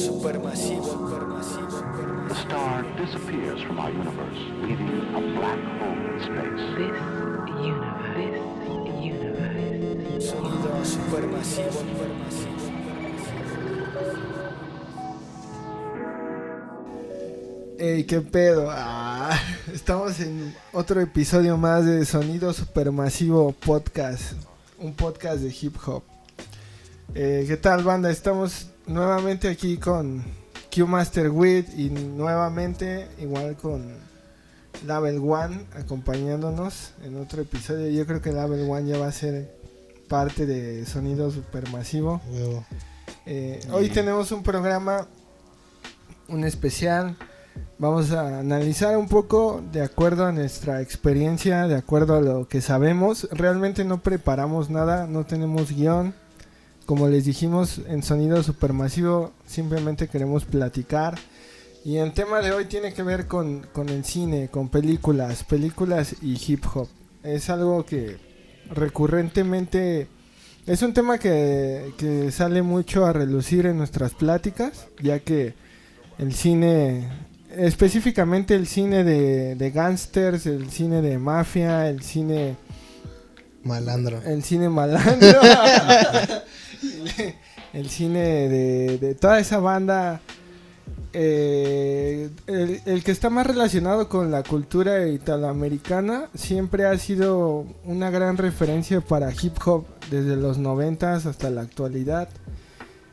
supermasivo, supermasivo, A star disappears from our universe, leaving a black hole in space. This universe, this universe, sonido supermasivo, supermasivo. Ey, qué pedo. Ah, estamos en otro episodio más de Sonido Supermasivo Podcast. Un podcast de hip hop. Eh, ¿Qué tal, banda? Estamos nuevamente aquí con Q Master Wit y nuevamente igual con Label One acompañándonos en otro episodio. Yo creo que Label One ya va a ser parte de Sonido Supermasivo. Eh, hoy tenemos un programa, un especial. Vamos a analizar un poco de acuerdo a nuestra experiencia, de acuerdo a lo que sabemos. Realmente no preparamos nada, no tenemos guion. Como les dijimos en Sonido Supermasivo, simplemente queremos platicar. Y el tema de hoy tiene que ver con, con el cine, con películas, películas y hip hop. Es algo que recurrentemente es un tema que, que sale mucho a relucir en nuestras pláticas, ya que el cine, específicamente el cine de, de gángsters, el cine de mafia, el cine, Malandro. el cine malandro, el cine de, toda esa banda, eh, el, el que está más relacionado con la cultura italoamericana siempre ha sido una gran referencia para hip hop desde los 90 hasta la actualidad.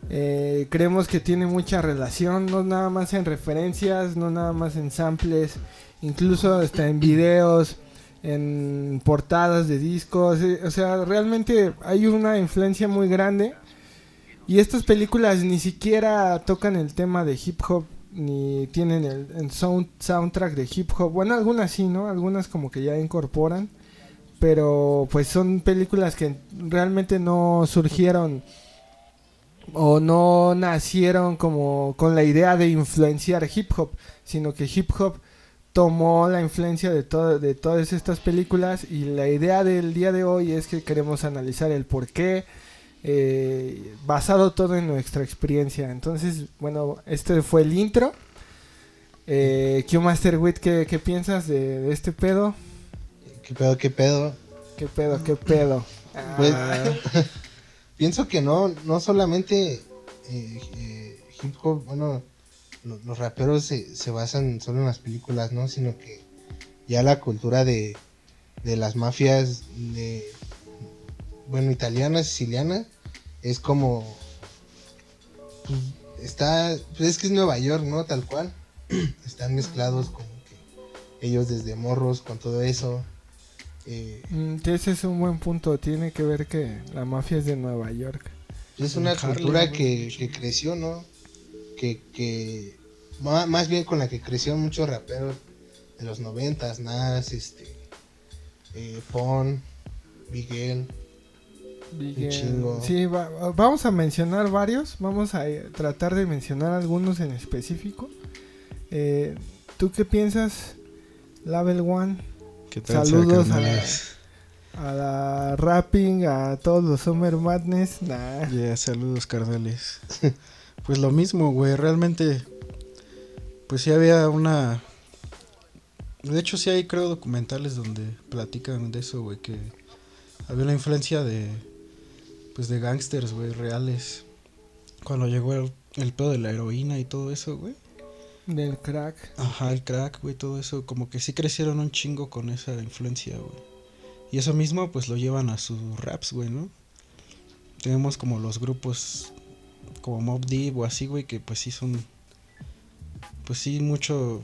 Eh, creemos que tiene mucha relación, no nada más en referencias, no nada más en samples, incluso hasta en videos, en portadas de discos. eh, o sea, realmente hay una influencia muy grande. Y estas películas ni siquiera tocan el tema de hip hop, ni tienen el, sound, soundtrack de hip hop. Bueno, algunas sí, ¿no? Algunas como que ya incorporan. Pero pues son películas que realmente no surgieron o no nacieron como con la idea de influenciar hip hop, sino que hip hop tomó la influencia de, todo, de todas estas películas y la idea del día de hoy es que queremos analizar el por qué, eh, basado todo en nuestra experiencia. Entonces, bueno, este fue el intro. Eh, Q Master Wit, ¿qué, qué piensas de, de este pedo? ¿Qué pedo, qué pedo? ¿Qué pedo, qué pedo? Pues, Ah, Pienso que no, no solamente eh, eh, hip hop, bueno, lo- los raperos se, se basan solo en las películas, ¿no? Sino que ya la cultura de, de las mafias, de, bueno, italiana, siciliana, es como, pues, está, pues es que es Nueva York, ¿no? Tal cual. Están mezclados como que ellos desde morros con todo eso. Eh, mm, ese es un buen punto. Tiene que ver que la mafia es de Nueva York. Es una cultura que, que creció, ¿no? Que, que más bien con la que crecieron muchos raperos de los noventas, Nas, este, eh, Pon, Miguel, Miguel. chingo. Sí, va- va- vamos a mencionar varios. Vamos a eh, tratar de mencionar algunos en específico. Eh, ¿Tú qué piensas, Label One? ¿Qué tal, Saludos a la, a la rapping, a todos los Summer Madness. Nah. Ya, saludos, carnales. pues lo mismo, güey. Realmente, pues sí había una... De hecho, sí hay, creo, documentales donde platican de eso, güey. Que había una influencia de... Pues de gangsters, güey, reales. Cuando llegó el, el pedo de la heroína y todo eso, güey. Del crack. Ajá, el crack, güey, todo eso, como que sí crecieron un chingo con esa influencia, güey. Y eso mismo, pues lo llevan a sus raps, güey, ¿no? Tenemos como los grupos como Mob Deep o así, güey, que pues sí son, pues sí, mucho,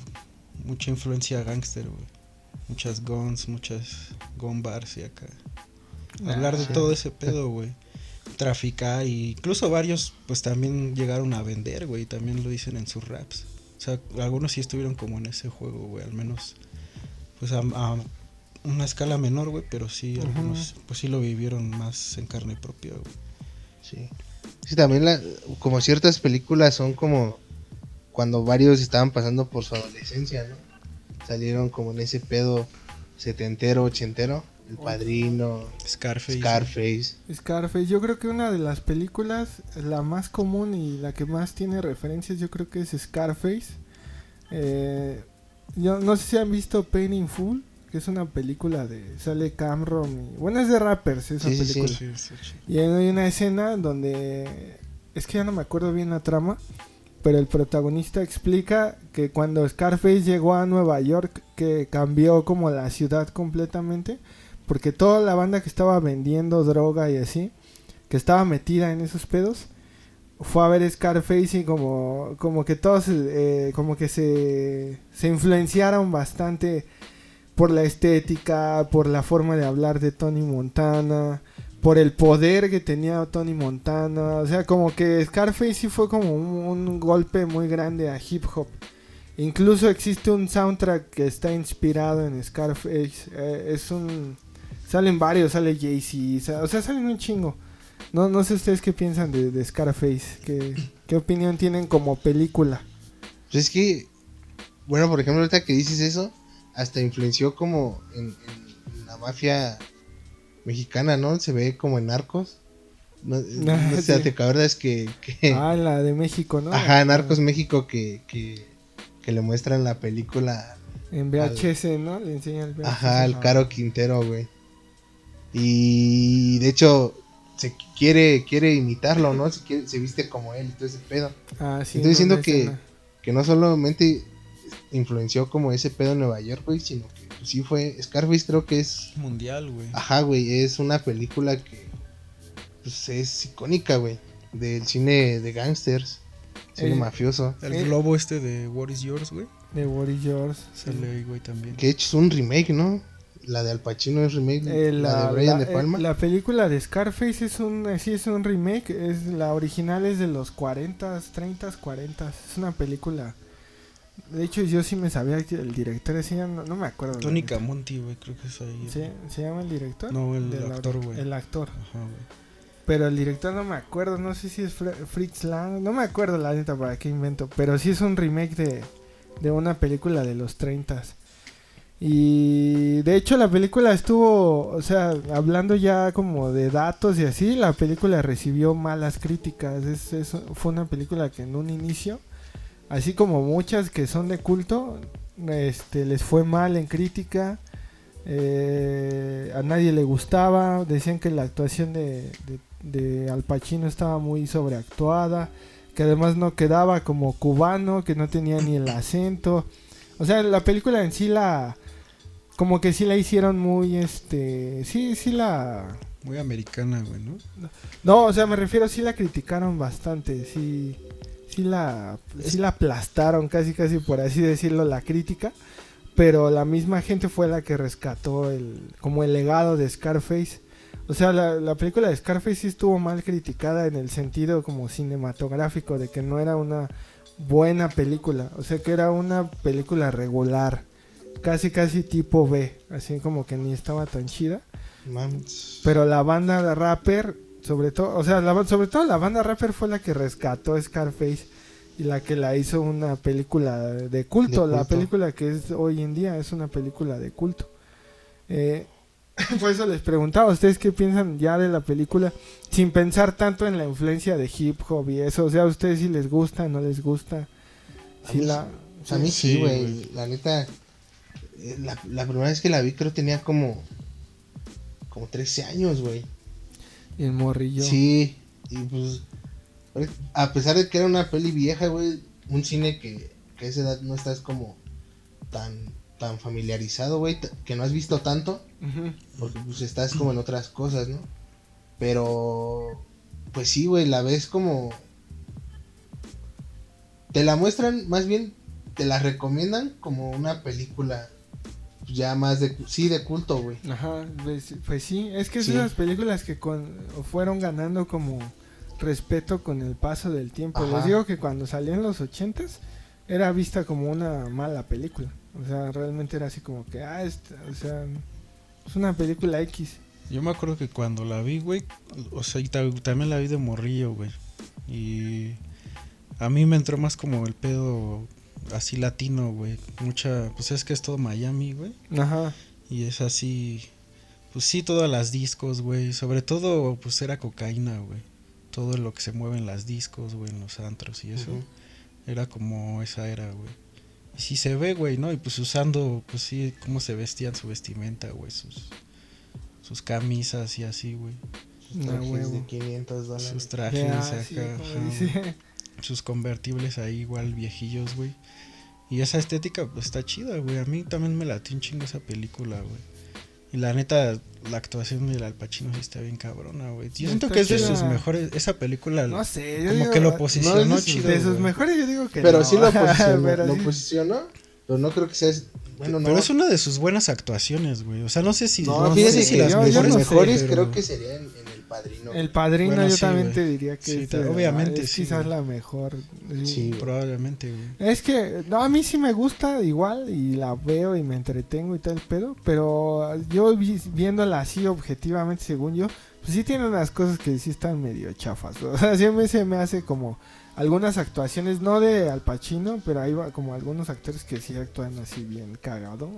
mucha influencia gangster, güey. Muchas guns, muchas gun bars y acá. Hablar de sí. todo ese pedo, güey. Traficar y incluso varios, pues también llegaron a vender, güey, también lo dicen en sus raps. O sea, algunos sí estuvieron como en ese juego, güey, al menos, pues a, a una escala menor, güey, pero sí, algunos, pues sí lo vivieron más en carne propia, güey. Sí. Sí, también la, como ciertas películas son como cuando varios estaban pasando por su adolescencia, ¿no? Salieron como en ese pedo setentero, ochentero. El Padrino, Scarface. Scarface. Scarface, yo creo que una de las películas, la más común y la que más tiene referencias, yo creo que es Scarface. Eh, yo no sé si han visto Pain in Full, que es una película de sale Cameron y bueno es de rappers esa Sí, película. Sí, sí, sí. Y hay una escena donde es que ya no me acuerdo bien la trama, pero el protagonista explica que cuando Scarface llegó a Nueva York que cambió como la ciudad completamente, porque toda la banda que estaba vendiendo droga y así, que estaba metida en esos pedos, fue a ver Scarface y como, como que todos eh, como que se, se influenciaron bastante por la estética, por la forma de hablar de Tony Montana, por el poder que tenía Tony Montana. O sea, como que Scarface sí fue como un, golpe muy grande a hip hop. Incluso existe un soundtrack que está inspirado en Scarface. eh, es un. Salen varios, sale Jay-Z. O sea, salen un chingo. No, no sé ustedes qué piensan de, Scarface. ¿Qué, ¿Qué opinión tienen como película? Pues es que, bueno, por ejemplo, ahorita que dices eso, hasta influenció como en la mafia mexicana, ¿no? Se ve como en Narcos. No, no Ah, sé, sí. ¿te acuerdas que, que- Ah, la de México, ¿no? ajá, Narcos México que, que, que le muestran la película, En VHS, ¿no? Le enseña el VHS. ajá, al Caro Quintero, güey. Y de hecho se quiere quiere imitarlo, ¿no? Se, quiere- se viste como él y todo ese pedo. Ah, sí. Estoy en diciendo que, escena. que no solamente influenció como ese pedo en Nueva York, güey, sino que sí fue. Scarface creo que es. Mundial, güey. Ajá, güey, es una película que pues, es icónica, güey, del cine de gangsters, cine Eh, mafioso. El Eh. globo este de What is Yours, güey. De Boris George. Sale ahí, güey, también. Que es un remake, ¿no? La de Al Pacino es remake, Eh, la, de Brian la- De Palma. eh, la película de Scarface es un, sí, es un remake. Es, la original es de los 40, 30, 40. Es una película. De hecho, yo sí me sabía que el director decía, no, no me acuerdo. Tony. Camonti, güey, creo que es ahí. ¿Sí? ¿Se llama el director? No, el actor, güey. El actor. Ajá, güey. Pero el director no me acuerdo, no sé si es Fr- Fritz Lang, no me acuerdo la neta para qué invento, pero sí es un remake de, de una película de los 30 Y de hecho la película estuvo, o sea, hablando ya como de datos y así, la película recibió malas críticas. Es, es- fue una película que en un inicio, así como muchas que son de culto, este, les fue mal en crítica. eh, a nadie le gustaba, decían que la actuación de, de, de Al Pacino estaba muy sobreactuada, que además no quedaba como cubano, que no tenía ni el acento. O sea, la película en sí la como que sí la hicieron muy este, sí sí la Muy americana, güey, ¿no? no, o sea, me refiero sí la criticaron bastante, sí sí la sí la aplastaron casi casi por así decirlo la crítica, pero la misma gente fue la que rescató el como el legado de Scarface. O sea, la, la película de Scarface sí estuvo mal criticada en el sentido como cinematográfico de que no era una buena película, o sea, que era una película regular, casi casi tipo B, así como que ni estaba tan chida. Pero la banda de rapper, sobre todo, o sea, la, sobre todo la banda rapper fue la que rescató Scarface y la que la hizo una película de culto. De La película que es hoy en día es una película de culto. Eh, por eso les preguntaba a ustedes qué piensan ya de la película, sin pensar tanto en la influencia de hip hop y eso. O sea, a ustedes si les gusta, no les gusta. A mí la, A mí sí, Sí, güey. güey. la neta, eh, la, la primera vez que la vi creo tenía como, como 13 años, güey. El morrillo. Sí, y pues, a pesar de que era una peli vieja, güey, un cine que, que a esa edad no estás como tan, tan familiarizado, güey, que no has visto tanto, porque pues estás como en otras cosas, ¿no? Pero, pues sí, güey, la ves como... Te la muestran, más bien, te la recomiendan como una película ya más de, sí, de culto, güey. Ajá, pues, pues sí, es que Sí. esas películas que con, fueron ganando como respeto con el paso del tiempo. Ajá. Les digo que cuando salió en los ochentas era vista como una mala película. O sea, realmente era así como que, ah, esta- o sea, es una película X. Yo me acuerdo que cuando la vi, güey, o sea, y ta- también la vi de morrillo, güey. Y a mí me entró más como el pedo así latino, güey. Mucha, pues es que es todo Miami, güey. Ajá. Y es así, Pues sí, todas las discos, güey. Sobre todo, pues era cocaína, güey. Todo lo que se mueve en las discos, güey, en los antros y eso. Era como esa era, güey. Y sí se ve, güey, ¿no? Y pues usando, pues sí, cómo se vestían su vestimenta, güey. Sus, sus camisas y así, güey. No, Trajes huevo. de 500 dólares. Sus trajes Ya, acá. sí. Sus convertibles ahí igual viejillos, güey. Y esa estética pues está chida, güey. A mí también me latió un chingo esa película, güey. Y la neta, la actuación del Al Pacino sí está bien cabrona, güey. Yo siento que es de sus mejores, esa película No sé, yo como digo, que lo posicionó no chido. De sus mejores yo digo que Pero no. sí lo posicionó. Pero lo sí. posicionó, pero no creo que sea. Bueno, no. Pero es una de sus buenas actuaciones, güey. O sea, no sé si... No, no fíjate sé si que las yo- yo sé, mejores pero- creo que sería en, en El Padrino. El padrino Bueno, yo sí, también te diría que Sí, obviamente, es sí, quizás güey. la mejor. sí. Sí. Probablemente, güey. Es que, no, a mí sí me gusta igual y la veo y me entretengo y tal pedo, pero yo vi- viéndola así objetivamente según yo, pues sí tiene unas cosas que sí están medio chafas. O sea, siempre se me hace como algunas actuaciones, no de Al Pacino, pero hay va- como algunos actores que sí actúan así bien cagado.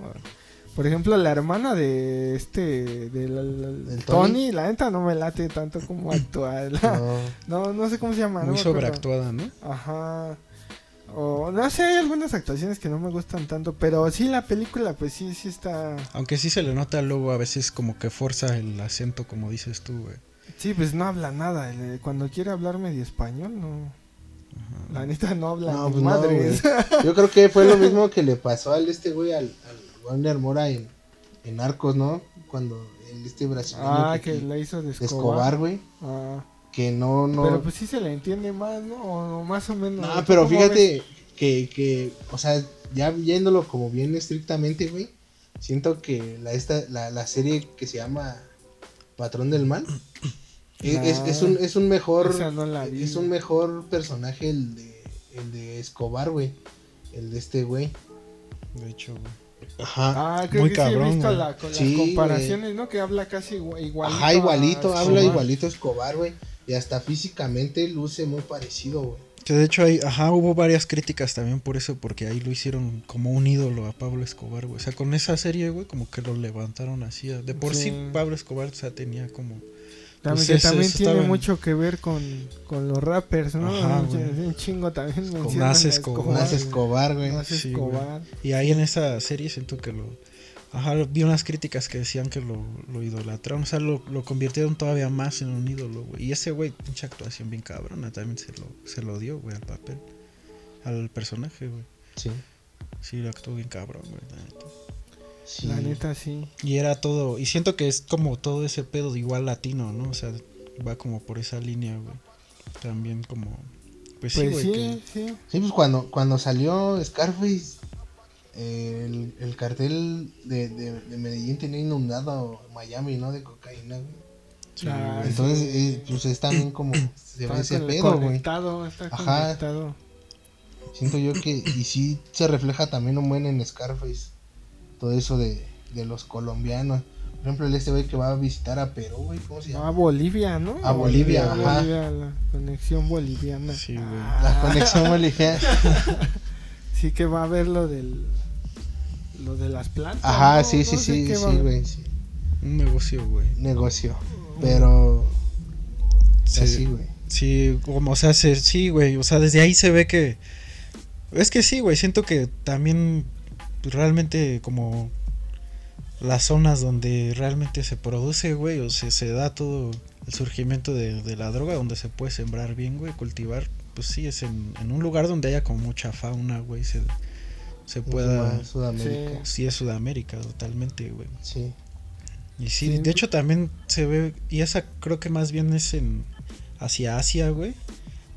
Por ejemplo, la hermana de este, del ¿Del Tony, Tony? la neta no me late tanto como actúa. No. No, no sé cómo se llama. no Muy sobreactuada, ¿no? Ajá. O no sé, hay algunas actuaciones que no me gustan tanto, pero sí la película pues sí sí está Aunque sí se le nota luego a veces como que forza el acento, como dices tú, güey. Sí, pues no habla nada, el- cuando quiere hablar medio español no La neta no habla No, pues no, güey. Yo creo que fue lo mismo que le pasó al este güey, al, al Warner Mora en, en Arcos, ¿no? Cuando el este brasileño ah, que, que la hizo de Escobar. Güey, Ah, que no, no... Pero pues sí se le entiende más, ¿no? O, más o menos. No, ¿Tú pero fíjate que, que, o sea, ya viéndolo como bien estrictamente, güey, siento que la, esta, la, la serie que se llama Patrón del Mal es, es- es un, es un mejor, Esa no la vi. es un mejor personaje el de, el de Escobar, güey, el de este güey. De hecho, güey. Ajá. Ah, creo Muy que sí he cabrón, visto la, con las Sí, comparaciones, ¿no? Que habla casi igua- igualito. Ajá, igualito, a habla igualito Escobar, güey. Y hasta físicamente luce muy parecido, güey. Que de hecho hay, ajá, hubo varias críticas también por eso, porque ahí lo hicieron como un ídolo a Pablo Escobar, güey. O sea, con esa serie, güey, como que lo levantaron así. De por sí, Sí. Pablo Escobar, o sea, tenía como... También, Pues que también eso tiene mucho que ver con, con los rappers, ¿no? Ajá, un, chingo también Con Nas Escobar. Escobar, güey. Sí, Escobar. Y ahí en esa serie siento que lo... Ajá, vi unas críticas que decían que lo, lo idolatraron, o sea, lo, lo convirtieron todavía más en un ídolo, güey. Y ese güey, pinche actuación bien cabrona, también se lo, se lo dio, güey, al papel. Al personaje, güey. Sí. Sí, lo actuó bien cabrón, güey. La neta. sí. La neta, sí. Y era todo, y siento que es como todo ese pedo de igual latino, ¿no? O sea, va como por esa línea, güey. También como... Pues, sí, Pues güey. sí, que- sí. Sí, pues cuando, cuando salió Scarface, eh, el, el cartel de, de, de Medellín tenía inundado Miami, ¿no? De cocaína, güey. sí, Ah. Entonces, eh, pues es también como se ve ese pedo, güey. está Ajá. conectado. Siento yo que, y sí se refleja también un buen en Scarface, todo eso de, de los colombianos. Por ejemplo, el este güey que va a visitar a Perú, güey, ¿cómo se A llama? Bolivia, ¿no? A Bolivia, A ajá. Bolivia, la conexión boliviana. Sí, güey. La conexión boliviana. Sí que va a ver lo del... Lo de las plantas. Ajá, ¿no? sí, No sí, sé sí, sí, a güey, sí. Un negocio, güey. Negocio. Pero, Sí. así, güey. Sí, como, o sea, se- sí, güey, o sea, desde ahí se ve que... Es que sí, güey, siento que también realmente como las zonas donde realmente se produce, güey, o se, se da todo el surgimiento de, de la droga, donde se puede sembrar bien, güey, cultivar, pues sí, es en, en un lugar donde haya como mucha fauna, güey, se, se pueda... En Sudamérica. Sí, es Sudamérica, totalmente, güey. Sí. Y sí, Sí. de hecho también se ve, y esa creo que más bien es en hacia Asia, güey.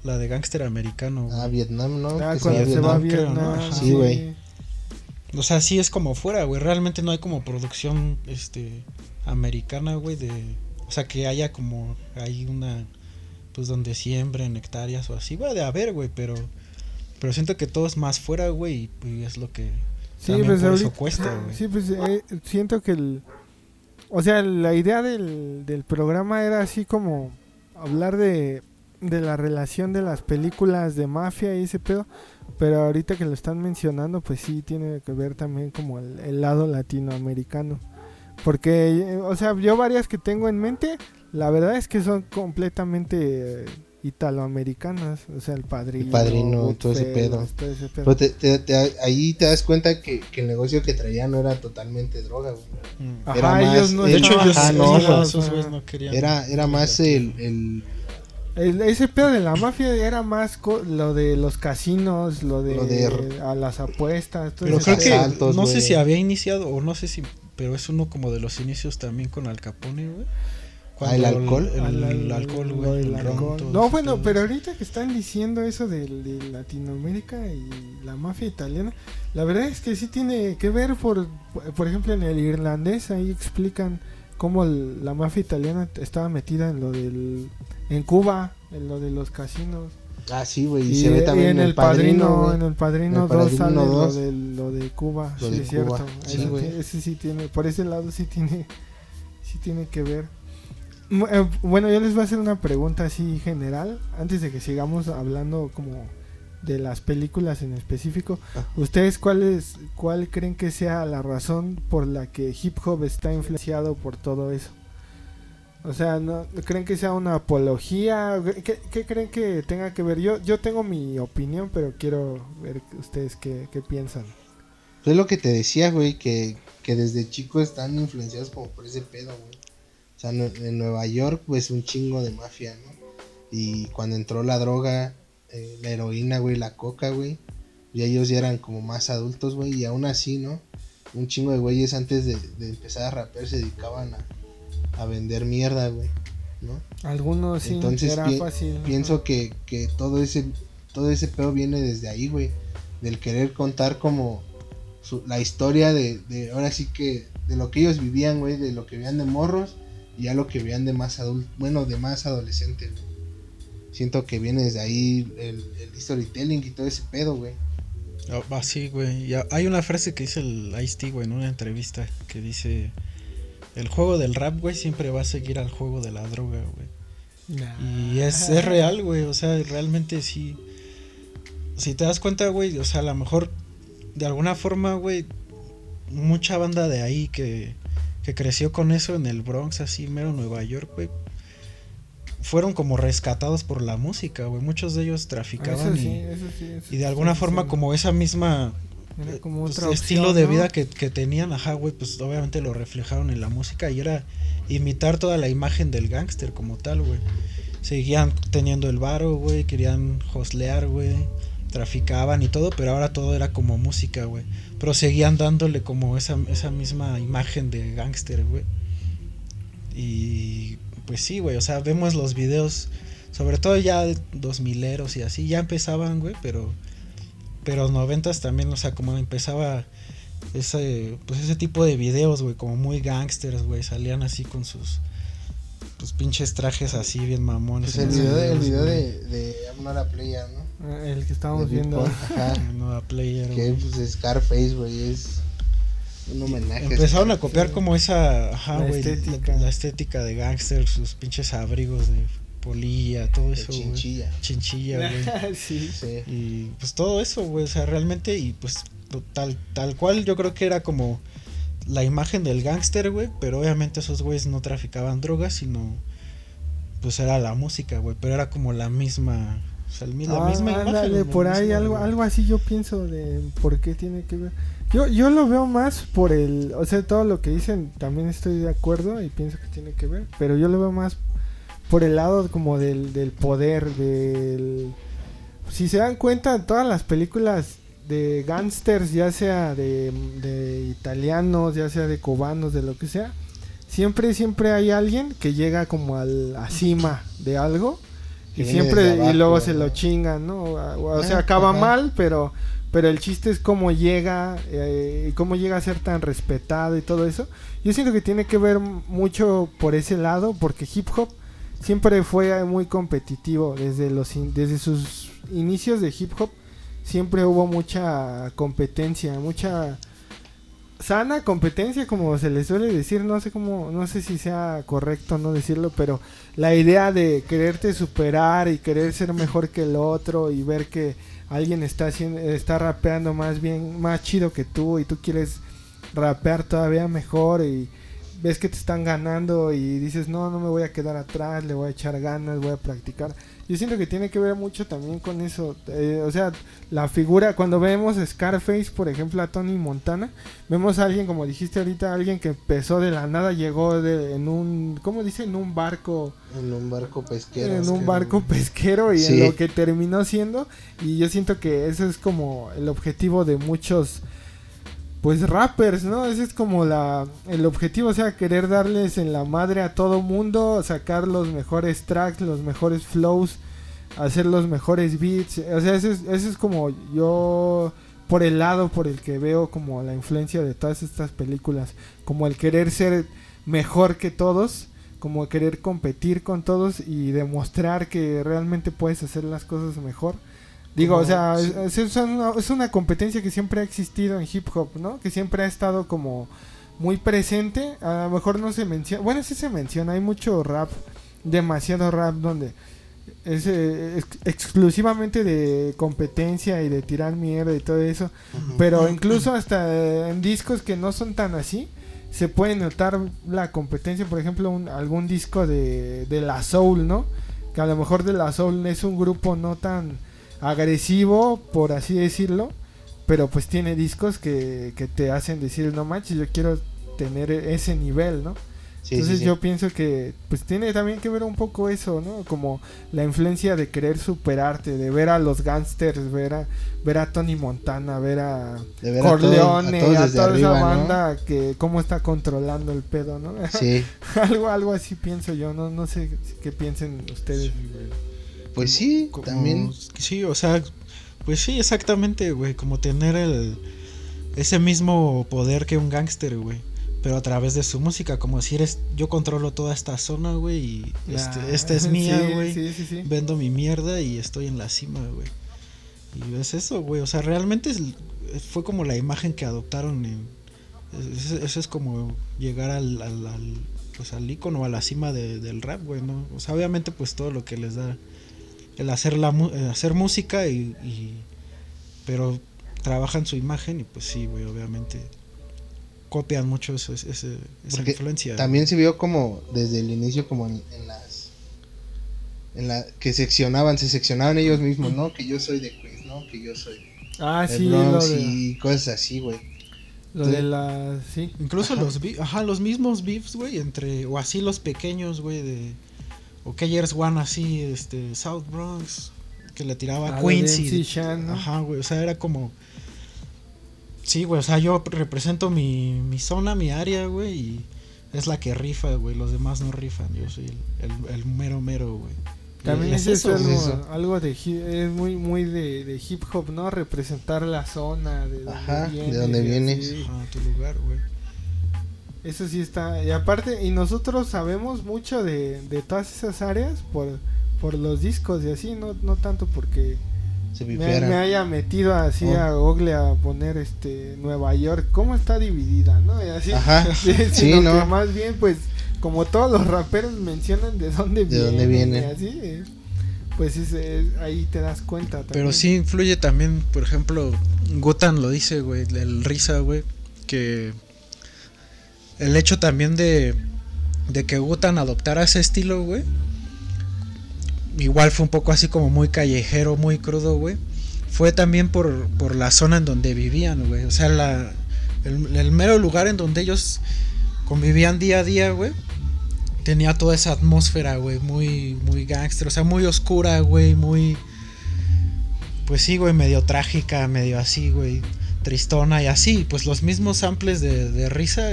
La de gángster americano, güey. Ah, Vietnam, ¿no? Ah, Que cuando sea se va a Vietnam, creo, ¿no? Vietnam. Ajá. Sí, güey. O sea, sí es como fuera, güey. Realmente no hay como producción este americana, güey, de o sea, que haya como hay una pues donde siembren hectáreas o así, va de haber, güey, pero pero siento que todo es más fuera, güey, y pues, es lo que Sí, también pues por eso cuesta, güey. Sí, pues eh, siento que el... O sea, la idea del, del programa era así como hablar de, de la relación de las películas de mafia y ese pedo. Pero ahorita que lo están mencionando, pues sí tiene que ver también como el, el lado latinoamericano. Porque, o sea, yo varias que tengo en mente, la verdad es que son completamente eh, italoamericanas. O sea, el padrino. El Padrino, todo ese pedo. todo ese pedo. Pero te- te- te- ahí te das cuenta que, que el negocio que traía no era totalmente droga, güey. Mm. Ajá, era más- ellos no De hecho, ellos, no, esos no querían. Era, era más el, el, El- ese pedo de la mafia era más co- lo de los casinos, lo de, Lo de- a las apuestas. todo Pero creo que no sé si había iniciado o no sé si, pero es uno como de los inicios también con Al Capone, güey. Ah, ¿el alcohol? El, Al- el al- alcohol, güey. el alcohol. No, bueno, pero ahorita que están diciendo eso de, de Latinoamérica y la mafia italiana, la verdad es que sí tiene que ver, por, por ejemplo, en el irlandés, ahí explican cómo el- la mafia italiana estaba metida en lo del. En Cuba, en lo de los casinos. Ah, sí, güey. Y, se ve también en el padrino, en el padrino En el 2 Padrino sale lo dos. de, lo de Cuba, Lo sí, de es Cuba. cierto. Sí, Ese- sí tiene, por ese lado sí tiene, sí tiene que ver. Eh, Bueno, yo les voy a hacer una pregunta así general, antes de que sigamos hablando como de las películas en específico. Ah. ¿Ustedes cuál, es, cuál creen que sea la razón por la que hip hop está influenciado por todo eso? O sea, ¿no creen que sea una apología? ¿Qué, creen que tenga que ver? Yo, yo tengo mi opinión, pero quiero ver ustedes qué, qué piensan. Es lo que te decía, güey, que, que desde chicos están influenciados como por ese pedo, güey. O sea, en, Nueva York, pues un chingo de mafia, ¿no? Y cuando entró la droga, eh, la heroína, güey, la coca, güey, y ellos ya eran como más adultos, güey, y aún así, ¿no? Un chingo de güeyes antes de, de empezar a rapear se dedicaban a, a vender mierda, güey, ¿no? Algunos sí, Entonces era pi- fácil. pienso que, que todo ese todo ese pedo viene desde ahí, güey. Del querer contar como su- la historia de, de ahora sí que de lo que ellos vivían, güey, de lo que veían de morros y ya lo que veían de más adultos, bueno, de más adolescentes, güey. Siento que viene desde ahí el, el storytelling y todo ese pedo, güey. Ah, ah, sí, güey. Y hay una frase que dice el Ice-T, güey, en una entrevista que dice: El juego del rap, güey, siempre va a seguir al juego de la droga, güey. Nah. Y es, es real, güey. O sea, realmente sí. Si te das cuenta, güey, o sea, a lo mejor de alguna forma, güey, mucha banda de ahí que, que creció con eso en el Bronx, así, mero Nueva York, güey, fueron como rescatados por la música, güey. Muchos de ellos traficaban sí, y, sí, y de alguna forma como esa misma Era eh, como pues, otra estilo opción, de ¿no? vida que, que tenían, ajá, güey, pues obviamente lo reflejaron en la música y era imitar toda la imagen del gángster como tal, güey. Seguían teniendo el varo, güey, querían hostlear, güey, traficaban y todo, pero ahora todo era como música, güey. Pero seguían dándole como esa, esa misma imagen de gángster, güey. Y pues sí, güey, o sea, vemos los videos, sobre todo ya dos mileros y así, ya empezaban, güey, pero pero los noventas también, o sea, como empezaba ese pues ese tipo de videos, güey, como muy gangsters, güey, salían así con sus pues pinches trajes así bien mamones. Pues el video, de, el video de, de I'm Not a Player, ¿no? Ah, El que estábamos viendo. Ajá. Nueva Player, que pues Scarface, güey, es un homenaje. Empezaron a copiar como esa, ajá, La güey, la, estética. la estética de gangster, sus pinches abrigos de polilla, todo eso, chinchilla. Chinchilla, güey. sí. Sí. Y pues todo eso, güey, o sea, realmente y pues tal, tal cual yo creo que era como la imagen del gángster, güey, pero obviamente esos güeyes no traficaban drogas, sino pues era la música, güey, pero era como la misma, o sea, la Ah, misma imagen. ándale, la por ahí algo, algo así yo pienso de por qué tiene que ver. Yo, yo lo veo más por el, o sea, todo lo que dicen también estoy de acuerdo y pienso que tiene que ver, pero yo lo veo más por el lado como del, del poder, del... Si se dan cuenta, todas las películas de gángsters, ya sea de, de italianos, ya sea de cubanos, de lo que sea, siempre, siempre hay alguien que llega como al, a cima de algo y siempre y luego se lo chingan, ¿no? O, o sea, Ah, acaba ajá. mal, pero pero el chiste es cómo llega eh, y cómo llega a ser tan respetado y todo eso. Yo siento que tiene que ver mucho por ese lado, porque hip hop siempre fue muy competitivo desde los in- desde sus inicios de hip hop siempre hubo mucha competencia, mucha sana competencia como se le suele decir, no sé cómo no sé si sea correcto no decirlo, pero la idea de quererte superar y querer ser mejor que el otro y ver que alguien está haciendo está rapeando más bien más chido que tú y tú quieres rapear todavía mejor y ves que te están ganando y dices, no, no me voy a quedar atrás, le voy a echar ganas, voy a practicar. Yo siento que tiene que ver mucho también con eso. eh, o sea, la figura, cuando vemos Scarface, por ejemplo, a Tony Montana, vemos a alguien, como dijiste ahorita, alguien que empezó de la nada, llegó de, en un, ¿cómo dice? En un barco En un barco pesquero. en un barco pesquero y Sí. en lo que terminó siendo y yo siento que ese es como el objetivo de muchos pues rappers, ¿no? Ese es como la el objetivo, o sea, querer darles en la madre a todo mundo, sacar los mejores tracks, los mejores flows, hacer los mejores beats, o sea, ese es, ese es como yo por el lado por el que veo como la influencia de todas estas películas, como el querer ser mejor que todos, como querer competir con todos y demostrar que realmente puedes hacer las cosas mejor. Digo, Como- o sea, sí. es, es una, es una competencia que siempre ha existido en hip hop, ¿no? Que siempre ha estado como muy presente. A lo mejor no se menciona, bueno, sí se menciona, hay mucho rap, demasiado rap donde es eh, ex- exclusivamente de competencia y de tirar mierda y todo eso. Pero incluso hasta en discos que no son tan así, se puede notar la competencia. Por ejemplo, un- algún disco de, de La Soul, ¿no? Que a lo mejor de La Soul es un grupo no tan agresivo, por así decirlo. Pero pues tiene discos que, que te hacen decir, no manches, yo quiero tener ese nivel, ¿no? Sí, Entonces sí. yo pienso que pues tiene también que ver un poco eso, ¿no? Como la influencia de querer superarte, de ver a los gangsters, ver a ver a Tony Montana, ver a De ver Corleone, a todos a, toda arriba, esa ¿no? banda que cómo está controlando el pedo, ¿no? Sí, algo algo así pienso yo, no no sé qué piensen ustedes. Pues sí, Como- también. Sí, o sea, pues sí, exactamente, güey. Como tener el, ese mismo poder que un gángster, güey. Pero a través de su música, como si eres, yo controlo toda esta zona, güey, y este, Ah, esta es mía, güey. Sí, sí, sí. Vendo mi mierda y estoy en la cima, güey. Y es eso, güey. O sea, realmente es- fue como la imagen que adoptaron. En, es- es- eso es como llegar al, al, al, pues al ícono, a la cima de- del rap, güey, ¿no? O sea, obviamente, pues todo lo que les da el hacer, la, mu- el hacer música y, y- Pero trabajan su imagen y pues sí, güey, obviamente. Copian mucho eso, ese- esa Porque influencia. También se vio como desde el inicio como en, en las en la que seccionaban, se seccionaban ellos mismos, ¿no? Que yo soy de Queens, ¿no? Que yo soy Ah, de sí, lo Bronx de, y cosas así, güey. lo de la sí. Incluso Ajá. los ajá, los mismos beefs, güey, entre o así los pequeños, güey, de o One así, este South Bronx que le tiraba Ah, a lo de Queens MC y Shan, ¿no? ajá, güey, o sea, era como Sí, güey, o sea, yo represento mi, mi zona, mi área, güey, y es la que rifa, güey, los demás no rifan, yo soy el, el, el mero mero, güey. También es es, eso, algo, eso. algo de hi- es muy muy de, de hip hop, ¿no? Representar la zona de donde Ajá, de vienes. donde vienes. Ajá, tu lugar, güey. Eso sí está. Y aparte, y nosotros sabemos mucho de, de todas esas áreas por, por los discos y así, no, no tanto porque Se me, me haya metido así Oh. a Google a poner este Nueva York, cómo está dividida, ¿no? Y así. Ajá. Sí, Sí, sino ¿no? que más bien, pues, como todos los raperos mencionan de dónde De vienen. dónde vienen. y así, pues es- es- ahí te das cuenta también. Pero sí influye también, por ejemplo, Gutan lo dice, güey, el Risa, güey, que el hecho también de, de que Gutan adoptara ese estilo, güey, igual fue un poco así como muy callejero, muy crudo, güey, fue también por, por la zona en donde vivían, güey, o sea, la, el, mero lugar en donde ellos convivían día a día, güey. Tenía toda esa atmósfera, güey, muy, muy gangster, o sea, muy oscura, güey, muy, pues sí, güey, medio trágica, medio así, güey, tristona y así. Pues los mismos samples de, risa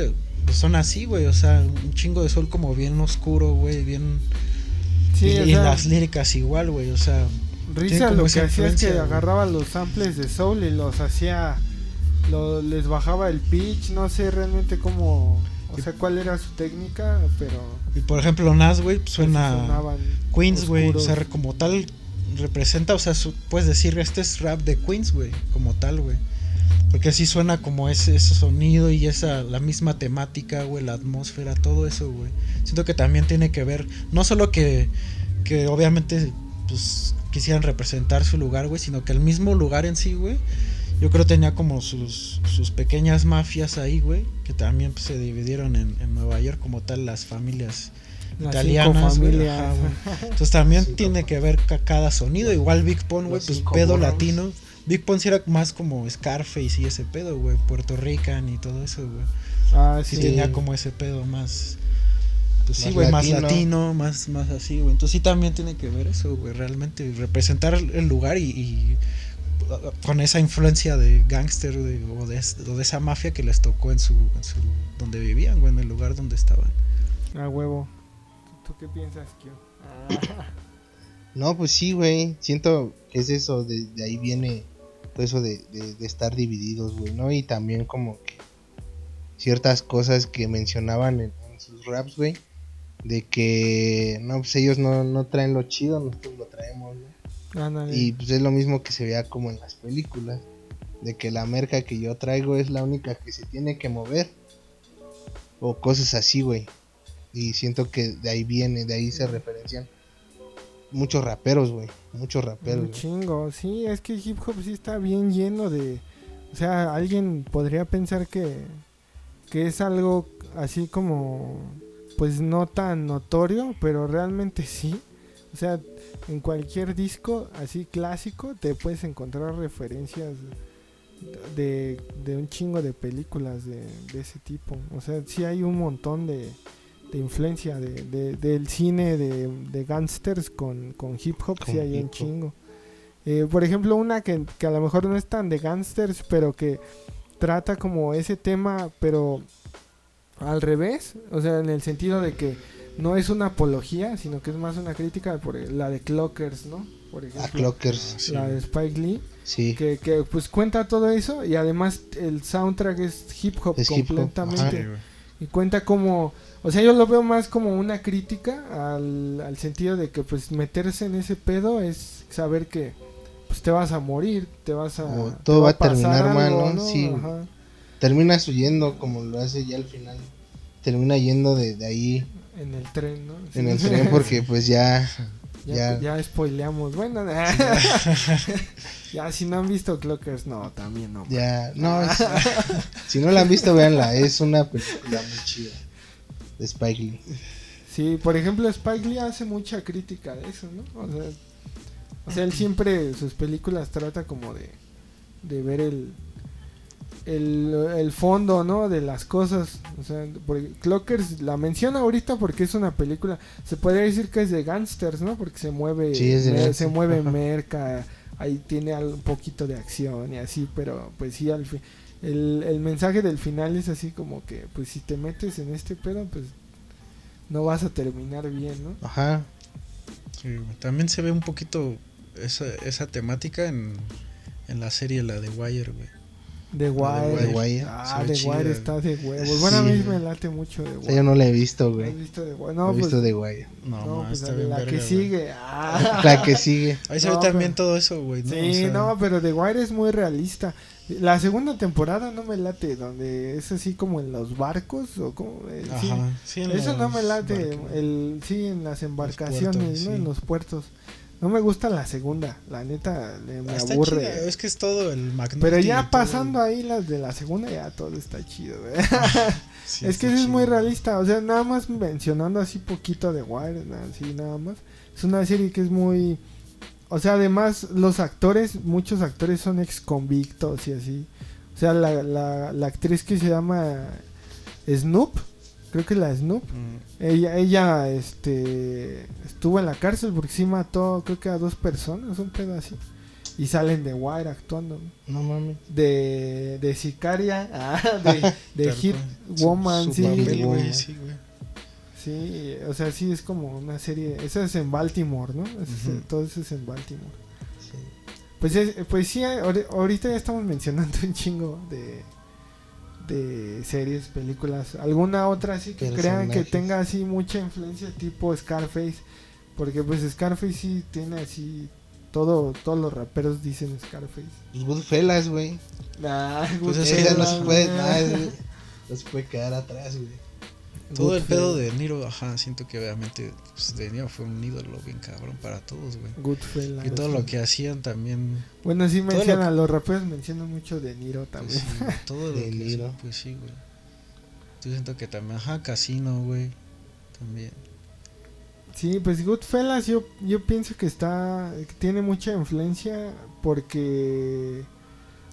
son así, güey, o sea, un chingo de sol como bien oscuro, güey, bien... Sí, y, o y sea, las líricas igual, güey, o sea... Risa lo que hacía es que agarraba los samples de soul y los hacía, lo- les bajaba el pitch, no sé realmente cómo, o sea, cuál era su técnica, pero Y por ejemplo, Nas, güey, pues suena... Queens, güey, o sea, como tal representa, o sea, su- puedes decir, este es rap de Queens, güey, como tal, güey. Porque así suena como ese, ese sonido y esa, la misma temática, güey, la atmósfera, todo eso, güey. Siento que también tiene que ver, no solo que, que obviamente, pues, quisieran representar su lugar, güey, sino que el mismo lugar en sí, güey, yo creo tenía como sus, sus pequeñas mafias ahí, güey, que también pues, se dividieron en, en Nueva York como tal las familias Las italianas, güey, ajá, güey. Entonces también Sí, tiene que ver ca- cada sonido, igual Big Pon, güey, pues pedo latino. Big Pon sí era más como Scarface y ese pedo, güey, Puerto Rican y todo eso, güey. Ah, Sí, sí. tenía como ese pedo más pues sí, Más güey, más latino. más más así, güey. Entonces sí también tiene que ver eso, güey, realmente representar el lugar y, y, con esa influencia de gángster de- o, de, es- o de esa mafia que les tocó en su, en su donde vivían, güey, en el lugar donde estaban. A huevo. ¿Tú qué piensas, Kio? Ah, No, pues sí, güey. Siento que es eso, de, de ahí viene eso de, de- de estar divididos, güey, ¿no? Y también como que ciertas cosas que mencionaban en, en sus raps, güey. De que, no, pues ellos no, no traen lo chido, nosotros lo traemos, ¿no? Y pues es lo mismo que se vea como en las películas. De que la merca que yo traigo es la única que se tiene que mover. O cosas así, güey. Y siento que de ahí viene, de ahí se referencian muchos raperos, güey. Muchos raperos. Un chingo, sí, es que hip hop sí está bien lleno de... O sea, alguien podría pensar que, que es algo así como, pues no tan notorio, pero realmente sí. O sea, en cualquier disco así clásico te puedes encontrar referencias de, de un chingo de películas de, de ese tipo. O sea, sí hay un montón de, de influencia de, de- del cine de, de gangsters con, con hip hop, sí Con hay un chingo. Eh, por ejemplo, una que, que a lo mejor no es tan de gangsters, pero que trata como ese tema, pero al revés, o sea, en el sentido de que no es una apología, sino que es más una crítica, por la de Clockers, ¿no? Por Ah, ejemplo, Clockers. la de Spike Lee, Sí. que, que pues cuenta todo eso y además el soundtrack es hip hop Es hip hop, completamente. ajá. Y cuenta como, o sea, yo lo veo más como una crítica al, al sentido de que pues meterse en ese pedo es saber que pues te vas a morir, te vas a... O todo va a terminar mal, ¿no? Sí. Ajá. Terminas huyendo como lo hace ya al final. Termina yendo de, de ahí En el tren, ¿no? en el tren porque pues ya... ya, ya- ya spoileamos. Bueno, ya si no han visto Clockers, no, también no. Ya, no, es- si no la han visto, véanla, es una película muy chida de Spike Lee. Sí, por ejemplo, Spike Lee hace mucha crítica de eso, ¿no? O sea, o sea él siempre sus películas trata como de, de ver el, el, el fondo, ¿no? De las cosas. O sea, porque Clockers la menciona ahorita porque es una película, se podría decir que es de gangsters, ¿no? Porque se mueve, Sí, es de se mueve merca, ahí tiene al- un poquito de acción y así, pero pues sí, al fin. El, el mensaje del final es así como que, pues si te metes en este pedo, pues no vas a terminar bien, ¿no? Ajá, Sí. También se ve un poquito esa, esa temática en, en la serie, la de Wire, güey. The Wire. The Wire. Ah, chida, Wire está de huevos. Bueno, a mí Sí. me late mucho sea, Wire. yo no la he visto, ¿Has güey. visto The Wire? No No, he pues, visto de Wire. No, no, ma, pues está la, bien la verga, que güey. sigue. Ah. La que sigue. Ahí se No, ve también pero- todo eso, güey. ¿no? Sí, O sea, no, pero The Wire es muy realista. La segunda temporada no me late, donde es así como en los barcos o como... eh. Ajá, sí, en Eso no me late, barcos. el, sí, en las embarcaciones, puertos, ¿no? sí. En los puertos. No me gusta la segunda, la neta, le- me Ah, está aburre. chida, es que es todo el magneto. Pero ya pasando el- ahí las de la segunda, ya todo está chido, güey. sí, es que eso es muy realista, o sea, nada más mencionando así poquito de Wire, así nada más. Es una serie que es muy... O sea, además los actores, muchos actores son ex convictos y así. O sea, la, la, la actriz que se llama Snoop, creo que es la Snoop, Mm, ella, ella este, estuvo en la cárcel porque sí mató, creo que a dos personas, un pedo así. Y salen de Wire actuando. ¿no? Mames. De, de sicaria, ah, de, de Hit Woman, sí. sí, güey. Sí, o sea, sí es como una serie. Esa es en Baltimore, ¿no? Es- todo eso es en Baltimore. Sí. Pues, es- pues sí, ahori- ahorita ya estamos mencionando un chingo de, de series, películas. ¿Alguna otra así que crean que tenga así mucha influencia tipo Scarface? Porque pues Scarface sí tiene así... Todo, todos los raperos dicen Scarface. Los Goodfellas, güey. Ah, Pues Goodfellas, no se puede, no se puede quedar atrás, güey. Todo el pedo de Niro, ajá, siento que obviamente pues, De Niro fue un ídolo bien cabrón para todos, güey. Goodfellas. Y todo lo que hacían también. Bueno, sí todo lo mencionan, que- los raperos mencionan mucho de Niro pues, también. sí, todo lo De Niro. pues sí, güey. Yo siento que también, ajá, Casino, güey. También. Sí, pues Goodfellas yo, yo pienso que está, que tiene mucha influencia porque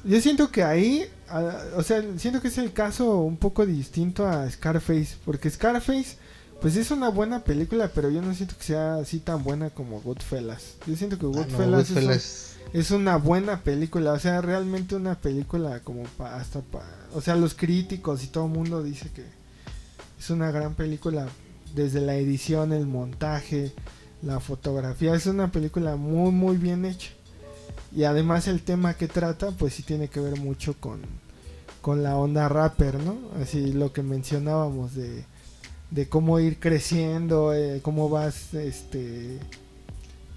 yo siento que ahí, a- o sea, siento que es el caso un poco distinto a Scarface, porque Scarface pues es una buena película, pero yo no siento que sea así tan buena como Goodfellas. Yo siento que Ah, no, Goodfellas, es un- Goodfellas. es una buena película, o sea, realmente una película como pa, hasta pa, o sea, los críticos y todo el mundo dice que es una gran película desde la edición, el montaje, la fotografía, es una película muy muy bien hecha. Y además el tema que trata pues sí tiene que ver mucho con con la onda rapper, ¿no? Así lo que mencionábamos de de cómo ir creciendo, eh, cómo vas este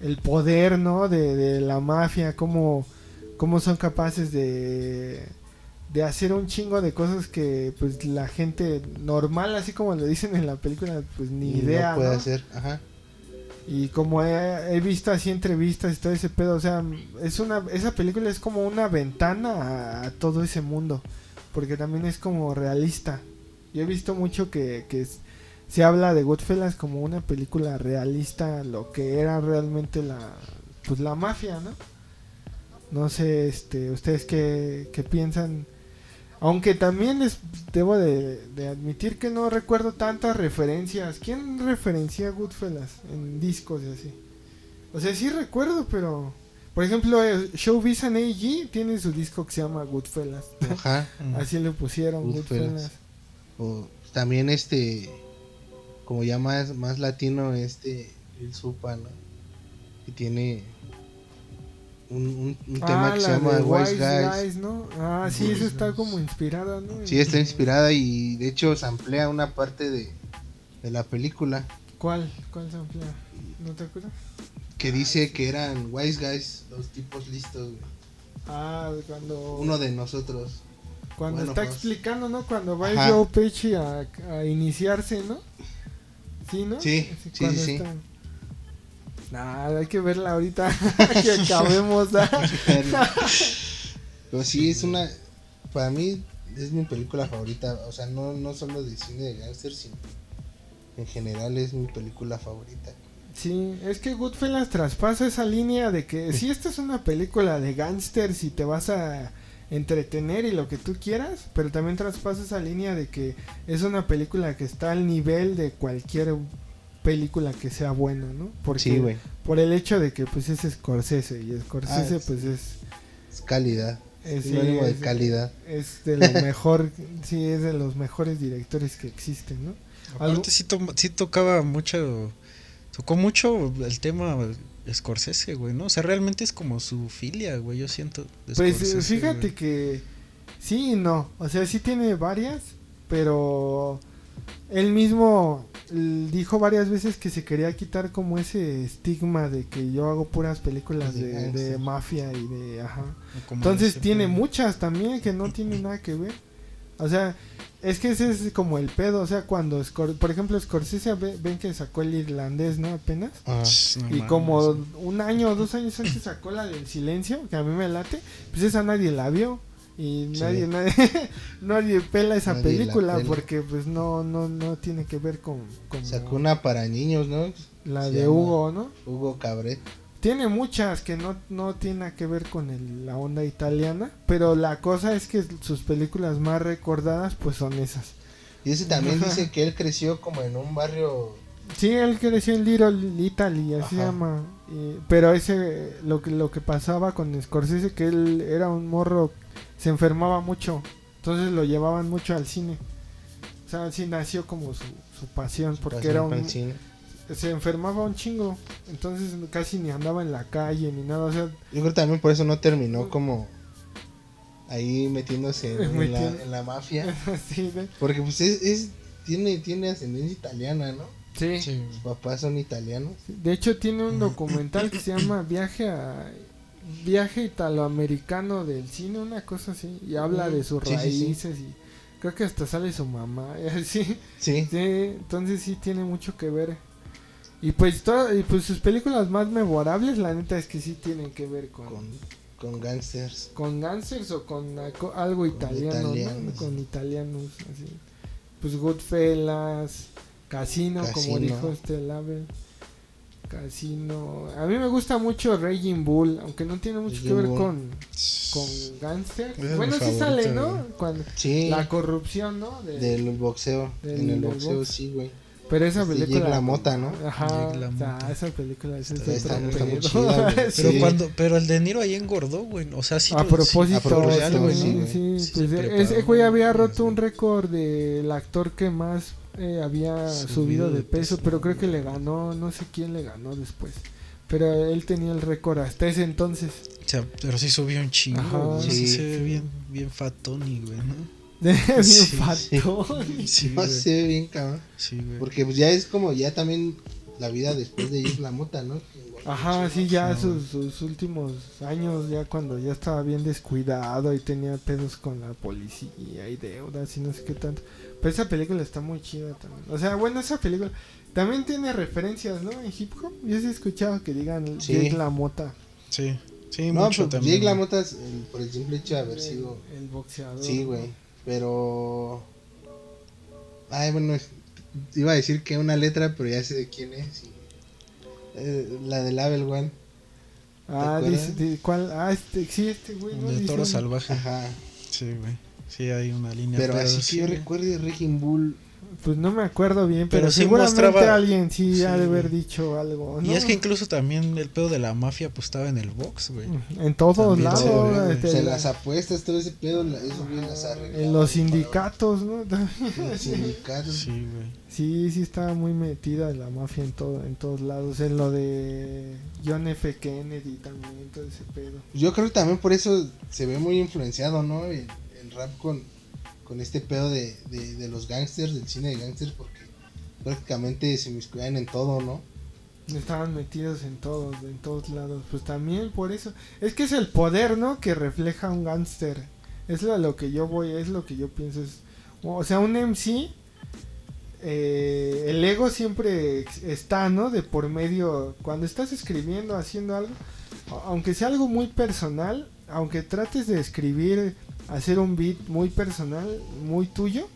el poder, ¿no? De, de la mafia, cómo, cómo son capaces de, de hacer un chingo de cosas que pues la gente normal, así como lo dicen en la película, pues ni idea, No puede ¿no? hacer, ajá. Y como he, visto así entrevistas y todo ese pedo, o sea, es una, esa película es como una ventana a, todo ese mundo, porque también es como realista. Yo he visto mucho que, que se habla de Goodfellas como una película realista, lo que era realmente la, pues la mafia, ¿no? No sé, este, ustedes qué, qué piensan. Aunque también les debo de, de admitir que no recuerdo tantas referencias. ¿Quién referencia a Goodfellas en discos y así? O sea, sí recuerdo, pero... Por ejemplo, eh, Showbiz and AG tiene su disco que se llama Goodfellas. Ajá. Así le pusieron Goodfellas. Goodfellas. O también este, como ya más, más latino, este, el Supa, ¿no? Que tiene un, un, un tema Ah, que se la llama Wise Wise Guys. Guys, ¿no? Ah, sí, eso está como inspirada, ¿no? Sí, está inspirada y de hecho se amplía una parte de, de la película ¿Cuál? ¿Cuál se amplía? ¿No te acuerdas? que dice que eran Wise Guys, los tipos listos, güey. Ah, cuando... Uno de nosotros. Cuando Bueno, está pues. explicando, ¿no? Cuando va Ajá. Joe Pesci a, a iniciarse, ¿no? Sí, ¿no? Sí, sí, sí, sí. está- Nah, hay que verla ahorita que acabemos. ¿ah? Pero sí, es una. Para mí es mi película favorita. O sea, no, no solo de cine de gangster, sino en general es mi película favorita. Sí, es que Goodfellas traspasa esa línea de que si esta es una película de gángsters y te vas a entretener y lo que tú quieras, pero también traspasa esa línea de que es una película que está al nivel de cualquier película que sea buena, ¿no? Porque Sí, güey. por el hecho de que pues es Scorsese y Scorsese Ah, es- pues es Es calidad. es, Es sí, de es- calidad. es de lo mejor, sí, es de los mejores directores que existen, ¿no? Algo- Aparte sí, to- sí tocaba mucho, tocó mucho el tema Scorsese, güey, ¿no? O sea, realmente es como su filia, güey, yo siento. Pues eh, fíjate güey. que sí y no, o sea, sí tiene varias, pero él mismo dijo varias veces que se quería quitar como ese estigma de que yo hago puras películas De mafia y de ajá. Entonces tiene muchas también que no tienen nada que ver. O sea, es que ese es como el pedo, o sea, cuando Scor- por ejemplo Scorsese ve- ven que sacó el irlandés, ¿no? Apenas. Ah, no Y mames. como un año o dos años antes sacó la del silencio, que a mí me late, pues esa nadie la vio. Y Sí. nadie, nadie, nadie pela esa Nadie película pela. porque pues no, no, no tiene que ver con, con Sacó una para niños, ¿no? la se de Hugo, ¿no? Hugo Cabret. Tiene muchas que no, no tienen nada que ver con el- la onda italiana, pero la cosa es que sus películas más recordadas pues son esas. Y ese también Ajá. dice que él creció como en un barrio. Sí, él creció en Little Italy, así se llama. y- pero ese, lo que, lo que pasaba con Scorsese, que él era un morro, se enfermaba mucho. Entonces lo llevaban mucho al cine. O sea, sí nació como su, su pasión, porque pasión era un, cine. se enfermaba un chingo. Entonces casi ni andaba en la calle ni nada. O sea, Yo creo que también por eso no terminó como ahí metiéndose en, la, en la mafia. sí, Porque pues es, es- tiene, tiene ascendencia italiana, ¿no? sí. Sí, Sus papás son italianos. De hecho tiene un documental que se llama Viaje a Viaje italoamericano del cine, una cosa así, y habla de sus Sí, sí, sí. raíces y Creo que hasta sale su mamá. Sí, Sí. sí, entonces sí tiene mucho que ver. Y pues, todo, y pues sus películas más memorables, la neta es que sí tienen que ver con, Con, con gangsters. con gangsters o con algo- italiano. Con italianos, así. Pues Goodfellas, Casino, como Casino. dijo este Label. Casino. A mí me gusta mucho Raging Bull, aunque no tiene mucho que ver Bull. con, con es Bueno, sí sale, ¿no? Cuando, Sí. la corrupción, ¿no? De- Del boxeo. Del- en el boxeo, box. sí, güey. pero esa este, película. Jake LaMotta, ¿no? Ajá. O sea, esa película es Está- está está muy pedo. chida, güey. Pero Sí. cuando, pero el De Niro ahí engordó, güey. O sea, sí. a propósito, a propósito, sí, sí, sí, güey. sí, Sí pues se ese güey había roto un récord del actor que más eh, había Subido subido de de peso, peso, pero creo que le ganó, no sé quién le ganó después. Pero él tenía el récord hasta ese entonces. O sea, pero sí subió un chingo. Ajá. Sí, Sí, se ve bien, bien fatoni, güey, ¿no? Bien Sí, fatón. Sí, No se ve bien, cabrón. Sí, güey. Porque pues ya es como ya también la vida después de Jake LaMotta, ¿no? Ajá, sí, ya sus, sus últimos años, ya cuando ya estaba bien descuidado y tenía pedos con la policía y deudas y no sé qué tanto. Pero esa película está muy chida también. O sea, bueno, esa película también tiene referencias, ¿no? En hip hop. Yo sí he escuchado que digan Sí. Jake La Mota. Sí, sí, No, mucho pues también. Jake LaMotta es, el- por el simple hecho de haber el, sido... el boxeador. Sí, güey. Pero... Ay, bueno, iba a decir que una letra, pero ya sé de quién es. y- eh, la del Abel, güey. Ah, ¿Te dice, ¿cuál? Ah, este, sí, este güey. ¿no? De toro salvaje. Ajá. Sí, güey. Sí, hay una línea. Pero así sí, que yo recuerde Wrecking Bull. Pues no me acuerdo bien, pero, Pero sí seguramente mostraba- alguien sí, Sí, ha de haber dicho algo. Y ¿no? es que incluso también el pedo de la mafia pues estaba en el box, güey. En todos También lados. se este, la- las apuestas, todo ese pedo, esos güeyes las arreglaban en los sindicatos, ¿no? En los sindicatos. Sí, güey. Sí, sí estaba muy metida la mafia en todo, en todos lados. En lo de John F. Kennedy también, todo ese pedo. Yo creo que también por eso se ve muy influenciado, ¿no? El, rap con, con este pedo de, de, de los gangsters, del cine de gangsters, porque prácticamente se miscuían en todo, ¿no? Estaban metidos en todos, en todos lados. Pues también por eso. Es que es el poder, ¿no? Que refleja un gángster. Es lo, lo que yo voy, es lo que yo pienso. O sea, un MC, eh, el ego siempre está, ¿no? De por medio, cuando estás escribiendo, haciendo algo, aunque sea algo muy personal, aunque trates de escribir, hacer un beat muy personal, muy tuyo,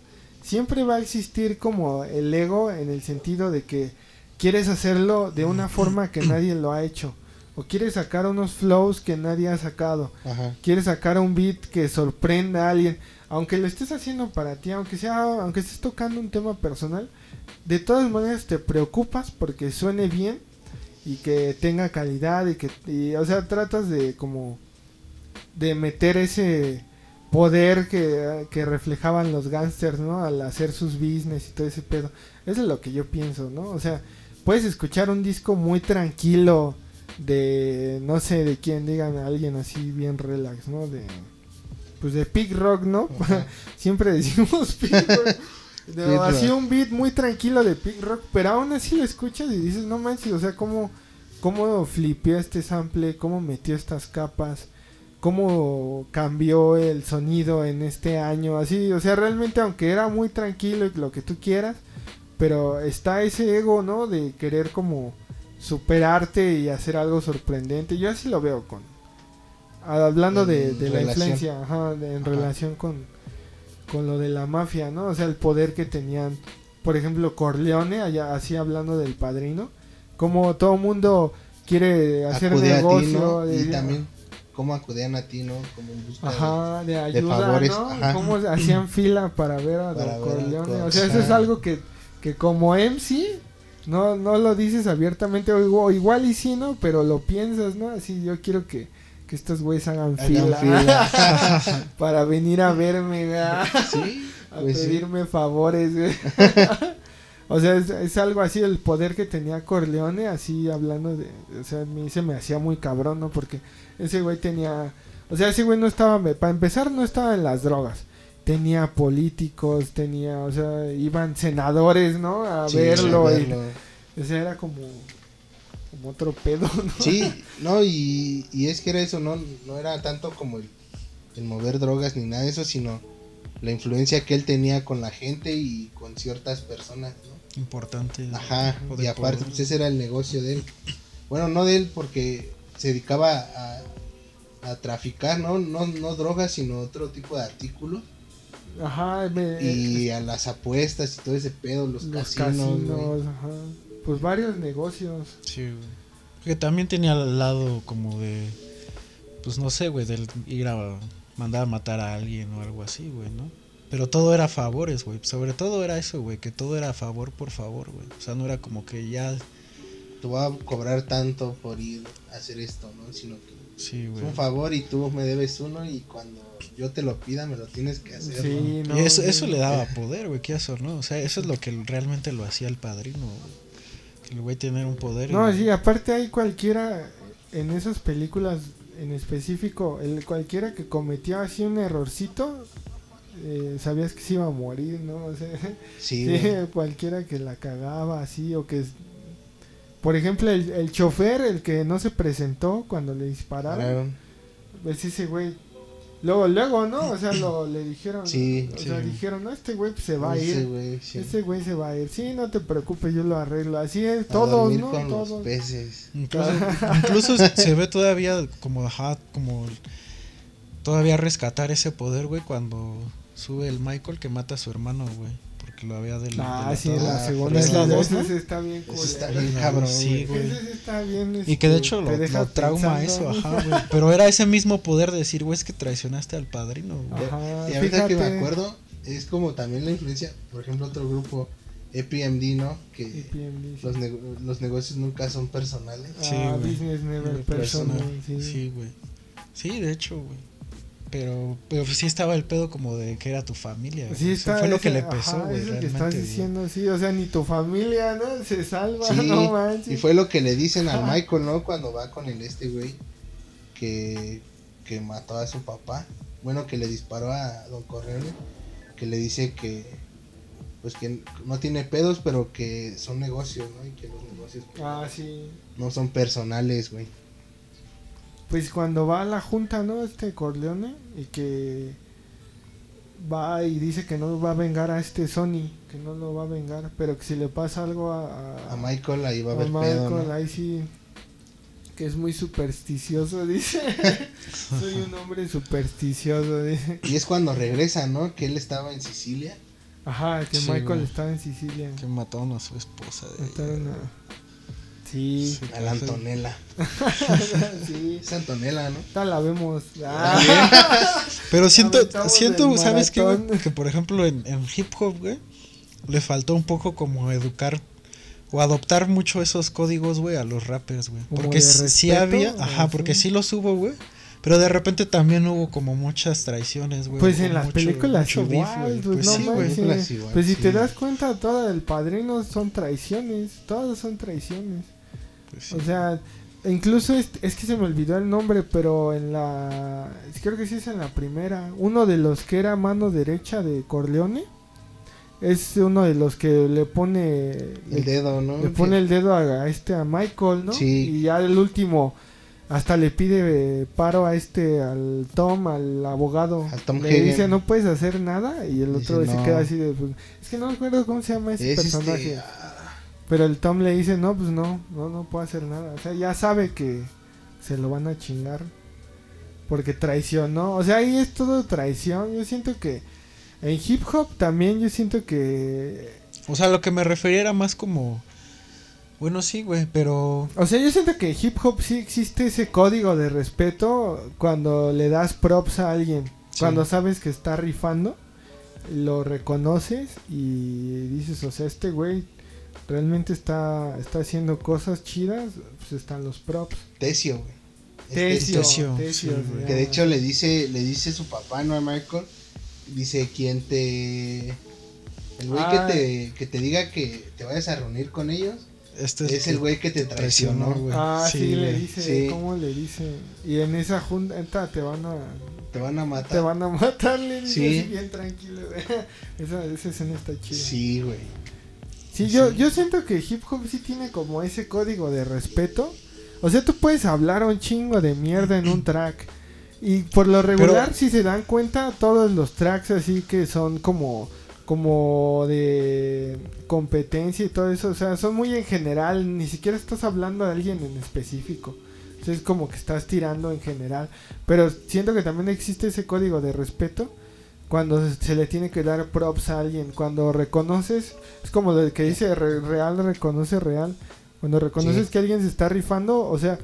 siempre va a existir como el ego en el sentido de que quieres hacerlo de una forma que nadie lo ha hecho. O quieres sacar unos flows que nadie ha sacado. Ajá. Quieres sacar un beat que sorprenda a alguien. Aunque lo estés haciendo para ti, aunque sea, aunque estés tocando un tema personal, de todas maneras te preocupas porque suene bien y que tenga calidad y que, y, o sea, tratas de como de meter ese poder que, que reflejaban los gángsters, ¿no? Al hacer sus business y todo ese pedo. Eso es lo que yo pienso, ¿no? O sea, puedes escuchar un disco muy tranquilo de, no sé, de quién, digan a alguien así bien relax, ¿no? De, pues de Pig Rock, ¿no? Siempre decimos Pig Rock. De- así Rock. un beat muy tranquilo de Pig Rock, pero aún así lo escuchas y dices, no manches, o sea, cómo, cómo flipeó este sample, cómo metió estas capas, cómo cambió el sonido en este año, así, o sea, realmente aunque era muy tranquilo y lo que tú quieras, pero está ese ego, ¿no? De querer como superarte y hacer algo sorprendente. Yo así lo veo con... Hablando de, la influencia, ajá, de- en Ajá. relación con, con lo de la mafia, ¿no? O sea, el poder que tenían, por ejemplo, Corleone, allá así hablando del padrino, como todo mundo quiere hacer Acude a ti, negocio. ¿no? Y también cómo acudían a ti, ¿no? Como en busca Ajá, de ayuda, favores, ¿no? ajá. Cómo hacían fila para ver a Para Don ver Corleone. Cor- O sea, eso es algo que, que como MC no, no lo dices abiertamente, o igual, y sí, ¿no? Pero lo piensas, ¿no? Así yo quiero que, que estos güeyes hagan, Hagan fila, fila. para venir a verme, ¿verdad? Sí, a pues sí. pedirme favores, o sea, es, es algo así, el poder que tenía Corleone, así hablando de, o sea, a mí se me hacía muy cabrón, ¿no? Porque ese güey tenía, o sea, ese güey no estaba, para empezar, no estaba en las drogas. Tenía políticos, tenía, o sea, iban senadores, ¿no? A Sí, verlo. a y- verlo. o sea, era como, como otro pedo, ¿no? Sí, no, y, y es que era eso, no, no era tanto como el, el mover drogas ni nada de eso, sino la influencia que él tenía con la gente y con ciertas personas, ¿no? Importante. Ajá, y aparte poder. pues ese era el negocio de él. Bueno, no de él porque se dedicaba a, a traficar, ¿no? ¿no? No drogas, sino otro tipo de artículos. Ajá, me- Y a las apuestas y todo ese pedo, los, los casinos, casinos, ajá. Pues varios negocios. Sí, güey. Que también tenía al lado como de. Pues no sé, güey, del ir a mandar a matar a alguien o algo así, güey, ¿no? Pero todo era favores, güey. Sobre todo era eso, güey, que todo era a favor por favor, güey. O sea, no era como que ya. Te voy a cobrar tanto por ir a hacer esto, ¿no? Sino que Sí, es güey. un favor y tú me debes uno y cuando yo te lo pida me lo tienes que hacer. ¿no? Sí, no. y eso, eso le daba poder, güey, qué eso, ¿no? O sea, eso es lo que realmente lo hacía el padrino, güey. Que el güey tener un poder. No, y- sí, aparte hay cualquiera en esas películas en específico, el cualquiera que cometía así un errorcito, eh, sabías que se iba a morir, ¿no? O sea, Sí, cualquiera que la cagaba así o que... es- Por ejemplo, el, el chofer, el que no se presentó cuando le dispararon, Pararon. pues ese güey... Luego, luego, ¿no? O sea, lo, le dijeron... Sí, o sí. sea, dijeron, no, este güey pues, se va a Ese ir. güey, sí. Ese güey se va a ir. Sí, no te preocupes, yo lo arreglo. Así es, A todos, ¿no? con Todos. los peces. Incluso, incluso se ve todavía como, ajá, como todavía rescatar ese poder, güey, cuando sube el Michael que mata a su hermano, güey, porque lo había del Ah, delatado. sí, en la segunda es la dos, ¿no? ese está bien Eso está bien cabrón, Sí, güey. sí está bien. Y que de este, hecho lo, lo trauma pensando. eso, ajá, güey. Pero era ese mismo poder de decir, güey, es que traicionaste al padrino, güey. Ajá, Y ahorita que me fíjate. acuerdo, es como también la influencia, por ejemplo, otro grupo, EPMD, ¿no? Que EPMD, sí. los, nego- los negocios nunca son personales. Sí, Ah, güey. Business Never Personal. personal. Sí. Sí, güey. Sí, de hecho, güey. Pero, pero sí estaba el pedo como de que era tu familia. güey. Sí, está, fue lo ese- que le pesó, güey. que estás diciendo, sí. O sea, ni tu familia, ¿no? Se salva, Sí, no manches. y fue lo que le dicen al Michael, ¿no? Cuando va con el este güey que, que mató a su papá. Bueno, que le disparó a Don Corleone. Que le dice que, pues que no tiene pedos, pero que son negocios, ¿no? Y que los negocios pues, Ah, sí. no son personales, güey. Pues cuando va a la junta, ¿no? Este Corleone. Y que va y dice que no va a vengar a este Sony. Que no lo va a vengar. Pero que si le pasa algo a, a- A Michael ahí va a a haber pedo, Michael, ¿no? ahí sí. Que es muy supersticioso, dice. Soy un hombre supersticioso, dice. Y es cuando regresa, ¿no? Que él estaba en Sicilia. Ajá, que Sí, Michael güey. estaba en Sicilia. Que mataron a su esposa. De Mataron a... Sí, Sí, A la Antonella. sí. Es Antonella, ¿no? Esta la vemos. Ah, Pero siento, siento ¿sabes qué? güey? Que por ejemplo en, en hip hop, güey, le faltó un poco como educar o adoptar mucho esos códigos, güey, a los rappers, güey. ¿Como Porque de sí- había, ¿O ajá, porque sí los hubo, güey. Pero de repente también hubo como muchas traiciones, güey. Pues en las mucho- películas mucho igual, beef, güey. pues, Pues no sí, güey. Pues si sí. te das cuenta, todo el padrino son traiciones. Todos son traiciones. Pues sí. O sea, incluso es, es que se me olvidó el nombre, pero en la. Creo que sí es en la primera. Uno de los que era mano derecha de Corleone. Es uno de los que le pone. El le, dedo, ¿no? le pone el dedo a, a este a Michael, ¿no? Sí. Y ya el último. Hasta le pide eh, paro a este, al Tom, al abogado. Al Tom le Hagen. dice, no puedes hacer nada. Y el Dice, otro se "No". queda así de. pues, es que no me acuerdo cómo se llama ese Es personaje. este. ah, Pero el Tom le dice, no, pues no, no, no puedo hacer nada. O sea, ya sabe que se lo van a chingar. Porque traicionó. O sea, ahí es todo traición. Yo siento que en hip hop también yo siento que... O sea, lo que me refería era más como. Bueno, sí, güey, pero. O sea, yo siento que en hip hop sí existe ese código de respeto cuando le das props a alguien. Sí. Cuando sabes que está rifando, lo reconoces y dices, o sea, este güey realmente está, está haciendo cosas chidas, pues están los props. Tecio, güey. Es Tesio, Tesio, Tesio, sí, güey. Que de hecho le dice, le dice su papá, ¿no? A Michael. Dice, quien te... El güey Ah. que, te, que te diga que te vayas a reunir con ellos Este es el güey que te traicionó. güey. Ah, sí, Sí, le güey. dice, Sí. ¿cómo le dice? Y en esa junta te van a Te van a matar. te van a matar, le dice Sí. así bien tranquilo. esa, esa escena está chida. Sí, Sí, yo, yo siento que hip hop sí tiene como ese código de respeto. O sea, tú puedes hablar un chingo de mierda en un track. Y por lo regular, si se dan cuenta, todos los tracks así que son como como de competencia y todo eso, o sea, son muy en general, ni siquiera estás hablando de alguien en específico. O sea, es como que estás tirando en general, pero siento que también existe ese código de respeto cuando se le tiene que dar props a alguien, cuando reconoces, es como lo que dice re- real reconoce real, cuando reconoces Sí. que alguien se está rifando, o sea,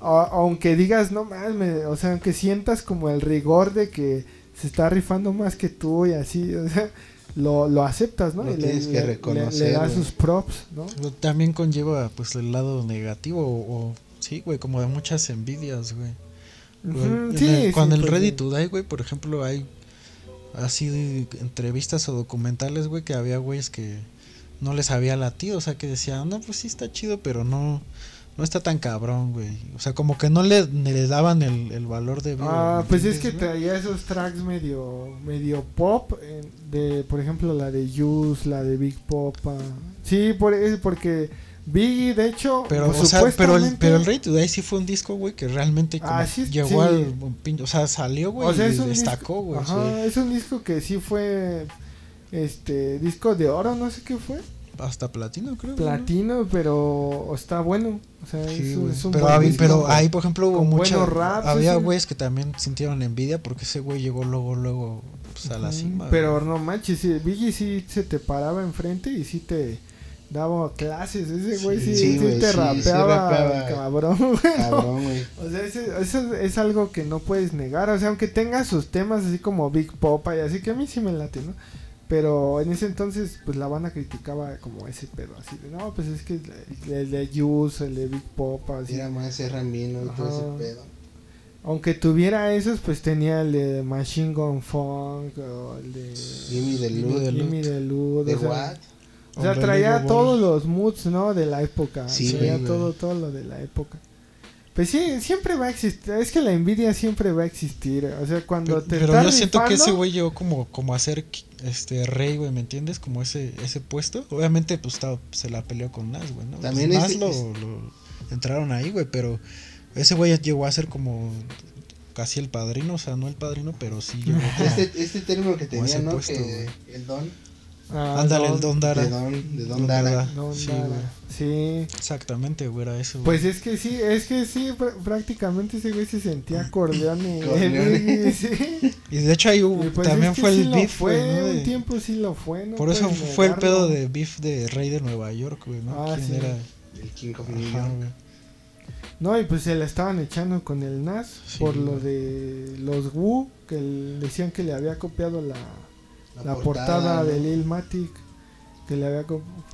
a- aunque digas no más, me- o sea, aunque sientas como el rigor de que se está rifando más que tú y así, o sea, lo, lo aceptas, ¿no? Lo Y le, tienes que le- le- reconocer, le das güey. sus props, ¿no? Pero También conlleva pues el lado negativo o, o- sí, güey, como de muchas envidias, güey. Ujú, en sí, el- sí, cuando el pues, Ready sí. to Die, güey, por ejemplo, hay así de entrevistas o documentales, güey, que había güeyes que no les había latido, o sea, que decían, no, pues sí está chido, pero no, no está tan cabrón, güey. O sea, como que no le, le daban el, el valor de vida. Ah, ¿me pues es que güey? traía esos tracks medio medio pop eh, de por ejemplo la de Juice, la de Big Pop. ah. Sí, por es porque Biggie de hecho Pero, pues, o sea, pero el, pero el Ready to Die sí fue un disco, güey, que realmente como Ah, sí, llegó sí. al o sea, salió, güey, o sea, y destacó, güey. es un disco que sí fue este disco de oro, no sé qué fue, Hasta platino, creo. ¿no? platino, pero está bueno, o sea, Sí, es, un- es un pero, buen había- disco. pero ahí, por ejemplo, hubo mucha. raps, había güeyes que también sintieron envidia porque ese güey llegó luego, luego pues, a la cima. Pero no manches, Biggie sí se te paraba enfrente y sí te daba clases. Ese güey sí, Sí, sí güey, te sí, rapeaba, rapeaba. cabrón, güey. Cabrón, güey. O sea, ese- eso es algo que no puedes negar. O sea, aunque tenga sus temas así como Big Popa y así, que a mí sí me late, ¿no? Pero en ese entonces, pues la banda criticaba como ese pedo, así de, no, pues es que el, de Juice, el de Big Popa, así. Era más Ramino y todo ese pedo. Aunque tuviera esos, pues tenía el de Machine Gun Funk o el de Jimmy de Jimmy Luz. de Luz. Jimmy Delud, ¿De o sea, what? O sea, traía todos Ball. los moods, ¿no? De la época. Sí, traía güey. todo, todo lo de la época. Pues sí, siempre va a existir. Es que la envidia siempre va a existir. O sea, cuando Pero, te pero estás yo siento que ese güey llegó como, como a ser este rey, güey, ¿me entiendes? Como ese, ese puesto. Obviamente, pues estaba- se la peleó con Nas, güey, ¿no? También Pues, Nas ese- lo, es- lo entraron ahí, güey, pero ese güey llegó a ser como casi el padrino, o sea, no el padrino, pero sí llegó como- Este, este término que tenía, ¿no? puesto, que el don. Ah, Ándale, Don- el Don Dara. De Don, de Don Don Dara. Dara. Don Sí, Dara. güey. Sí. Exactamente, güey, era eso. güey. Pues es que sí, es que sí, pr- prácticamente ese güey se sentía. Corleone. sí. Y de hecho ahí hubo- pues también es que fue sí el beef, fue, güey, ¿no? un tiempo sí lo fue, no Por eso fue el pedo de beef de Rey de Nueva York, güey, ¿no? Ah, ¿Quién sí. era? El King of New York. No, y pues se la estaban echando con el Nas Sí, por lo de los Wu, que decían que le había copiado la, La, la portada, de Lil Matic. Que le había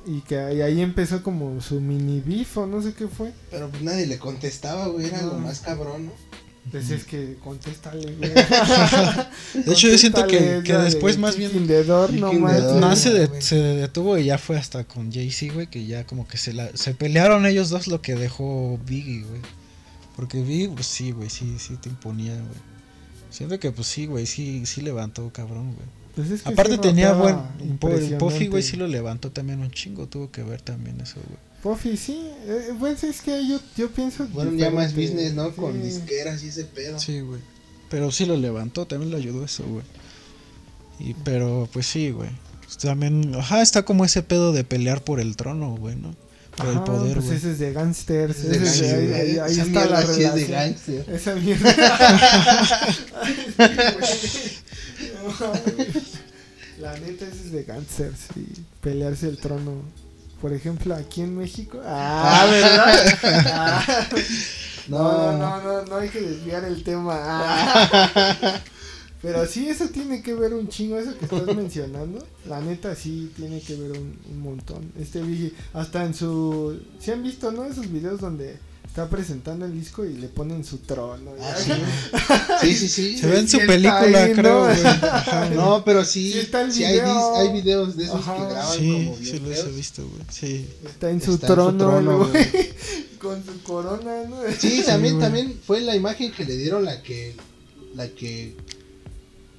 y que ahí, ahí empezó como su mini beef o no sé qué fue. Pero pues nadie le contestaba, güey. Era lo más cabrón, ¿no? Pues es que contéstale, güey. De hecho, yo siento que, que de después más bien Door, no se, de- güey. se detuvo y ya fue hasta con Jay-Z, güey, que ya como que se la se pelearon ellos dos lo que dejó Biggie, güey. Porque Biggie, pues sí, güey, sí, sí te imponía, güey. Siento que pues sí, güey, sí, sí levantó cabrón, güey. Pues es que Aparte sí tenía buen... Puffy, güey, sí lo levantó también un chingo, tuvo que ver también eso, güey. Puffy, sí. eh, pues es que yo, yo pienso. Fueron ya más business, ¿no? Con disqueras y ese pedo. Sí, güey. Pero sí lo levantó, también le ayudó eso, güey. Y pero pues sí, güey. Pues, También, ajá, está como ese pedo de pelear por el trono, güey, ¿no? Por el poder, pues güey. ese es de gangsters. Es de ese es de- gangster, ahí, güey. ahí- ahí Esa está la sí es de relación. gangster. Esa mierda. la neta ese es de gangsters y pelearse el trono. Por ejemplo, aquí en México. Ah, ¿verdad? Ah. No, no, no, no, no hay que desviar el tema. Ah. Pero sí, eso tiene que ver un chingo, eso que estás mencionando. La neta sí tiene que ver un, un montón. Este hasta en su... ¿Se han visto, no? Esos videos donde está presentando el disco y le ponen su trono. Ah, sí. Sí, sí, sí. Se ve en Sí su película, ahí, creo, ¿no? güey. Ajá, No, pero sí, Sí está el sí hay, video. dis- hay videos de esos Ajá. que graban Sí, como sí bien los he visto, güey. Sí. Está en su Está en su trono, güey, Con su corona, ¿no? Sí, también, güey. también fue la imagen que le dieron la que la que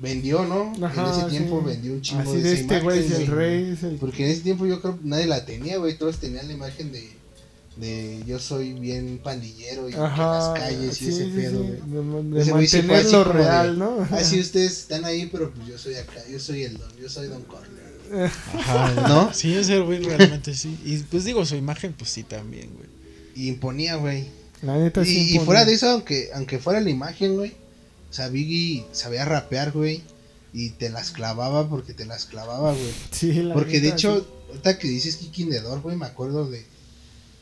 vendió, ¿no? Ajá, en ese sí. tiempo vendió un chingo Así de de esa este güey es imagen, el rey, es el... Porque en ese tiempo yo creo que nadie la tenía, güey. Todos tenían la imagen de, de yo soy bien pandillero y que Ajá, las calles y ese sí, pedo, sí, güey. de, de así mantenerlo de, real, ¿no? Ah, sí, ustedes están ahí, pero pues yo soy acá, yo soy el don, yo soy Don Corleone. Ajá, ¿No? Sí, ese güey realmente sí. Y pues digo, su imagen, pues sí, también, güey. Y imponía, güey. La neta sí Y, fuera de eso, aunque, aunque fuera la imagen, güey. O sea, Biggie sabía rapear, güey. Y te las clavaba porque te las clavaba, güey. Sí, la Porque de hecho, sí. ahorita que dices Kiki Nedor, güey, me acuerdo de,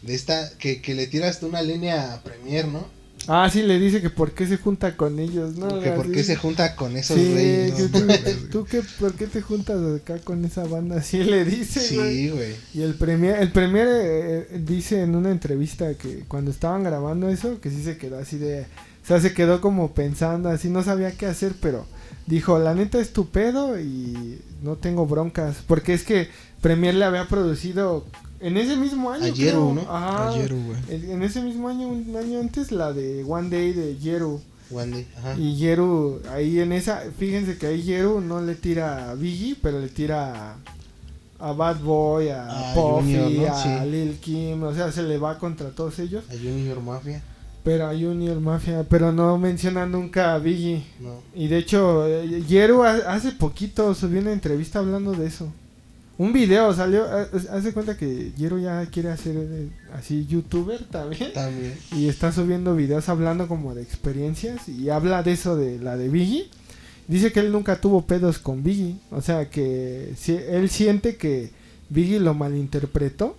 de esta, que, que le tiras tú una línea a Premier, ¿no? Ah, sí, le dice que por qué se junta con ellos, ¿no? que por qué se junta con esos Sí, que ¿no? tú, qué, ¿por qué te juntas acá con esa banda? Sí, le dice. Sí, güey. Y el premier, el premier eh, dice en una entrevista que cuando estaban grabando eso, que sí se quedó así de... O sea, se quedó como pensando, así no sabía qué hacer, pero dijo, la neta es tu pedo y no tengo broncas. Porque es que Premier le había producido en ese mismo año. A. ¿no? Ajá. Ayer, güey. En ese mismo año, un año antes, la de One Day de Yeru. Wendy, ajá. Y Yeru, ahí en esa, fíjense que ahí Yeru no le tira a Biggie, pero le tira a, a Bad Boy, a A Puffy, Junior, ¿no? a. Lil Kim, o sea, se le va contra todos ellos. A Junior Mafia. Pero a Junior Mafia, pero no menciona nunca a Biggie. No. Y de hecho, eh, Yeru ha- hace poquito subió una entrevista hablando de eso. Un video salió, ha- hace cuenta que Yeru ya quiere hacer eh, así youtuber también. También. Y está subiendo videos hablando como de experiencias y habla de eso de la de Biggie. Dice que él nunca tuvo pedos con Biggie. O sea que si, él siente que Biggie lo malinterpretó.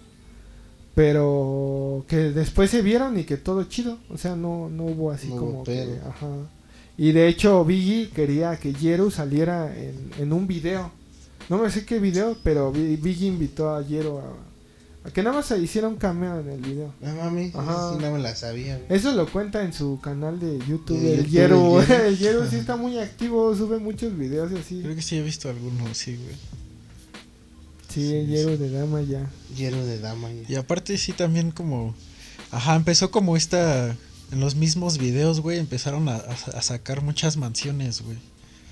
Pero que después se vieron y que todo chido. O sea, no, no hubo así No como que... Ajá. Y de hecho Biggie quería que Yeru saliera en, en un video. No me sé qué video, pero Bi- Biggie invitó a Yeru a, a que nada más se hiciera un cameo en el video. No mames, Ajá. sí no me la sabía, güey. Eso lo cuenta en su canal de YouTube. De el el Yeru. el Yeru sí está muy activo, sube muchos videos y así. Creo que sí he visto algunos, sí, güey. Sí, el Yeru de Dama ya. Lleno de dama. ya. Y aparte sí también como... Ajá, empezó como esta... En los mismos videos, güey, empezaron a, a- a sacar muchas mansiones, güey.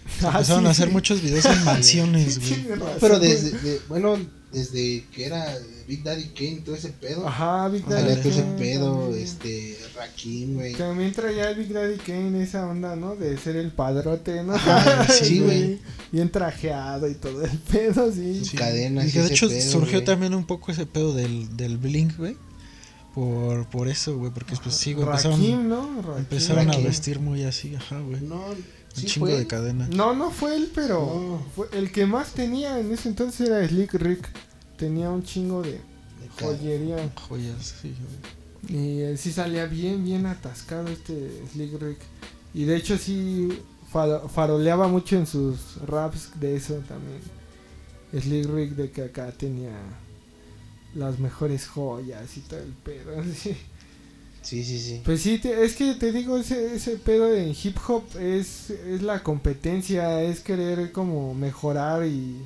Empezaron Ah, a sí, hacer sí. muchos videos en mansiones, güey. Pero desde, de- bueno, desde que era Big Daddy Kane, todo ese pedo. Ajá, Big Daddy todo ese Kane pedo, también. este, Rakim, güey. También traía el Big Daddy Kane esa onda, ¿no? De ser el padrote, ¿no? Sí, güey. Bien trajeado y todo el pedo, sí. Sus cadenas Y de ese hecho pedo, surgió también un poco ese pedo del, del Blink, güey. Por, por eso, güey, porque pues sí, güey, empezaron, Rakim, ¿no? Rakim. empezaron a vestir muy así, ajá, güey. No, Un sí chingo fue. de cadena. No, no fue él, pero No. fue el que más tenía en ese entonces era Slick Rick. Tenía un chingo de joyería. Joyas, sí. Y eh, sí salía bien, bien atascado este Slick Rick. Y de hecho sí fa- faroleaba mucho en sus raps de eso también. Slick Rick de que acá tenía las mejores joyas y todo el pedo. sí. Sí, sí, sí. Pues sí, te- es que te digo, ese, ese pedo en hip hop es, es la competencia, es querer como mejorar y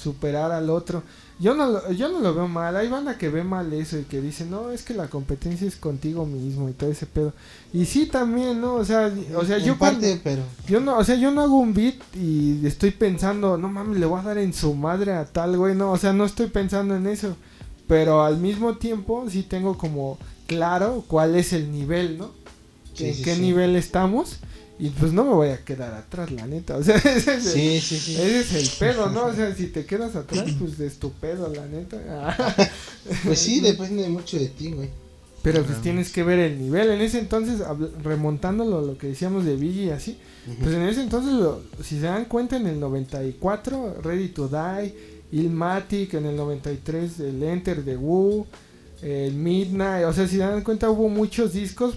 superar al otro. Yo no, lo, yo no lo veo mal, hay banda que ve mal eso y que dice, no, es que la competencia es contigo mismo y todo ese pedo. Y sí también, ¿no? O sea, o sea En yo parte, cuando- pero yo no, o sea, yo no hago un beat y estoy pensando, no mames, le voy a dar en su madre a tal güey, no, o sea, no estoy pensando en eso. Pero al mismo tiempo sí tengo como claro cuál es el nivel, ¿no? Sí, en sí, qué sí. nivel estamos y pues no me voy a quedar atrás, la neta. O sea, ese es, el, sí, sí, sí. ese es el pedo, ¿no? O sea, si te quedas atrás, pues es tu pedo, la neta. Pues sí, depende mucho de ti, güey. Pero pues tienes que ver el nivel. En ese entonces, remontándolo a lo que decíamos de Biggie y así, pues en ese entonces, lo- si se dan cuenta, en el 94, Ready to Die, Illmatic, en el 93, el Enter de Woo, el Midnight, o sea, si dan cuenta, hubo muchos discos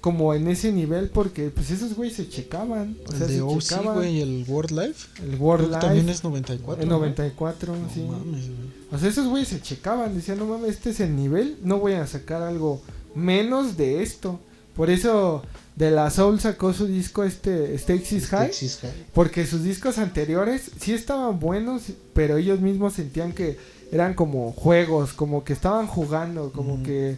como en ese nivel porque pues esos güeyes se checaban. O sea, el de se OC, checaban. güey, el World Life. El World Life. también es 94. En ¿no? 94, No sí. mames, güey. O sea, esos güeyes se checaban, decían, no mames, este es el nivel, no voy a sacar algo menos de esto. Por eso De La Soul sacó su disco este Stakes is High. High. Porque sus discos anteriores sí estaban buenos, pero ellos mismos sentían que eran como juegos, como que estaban jugando, como que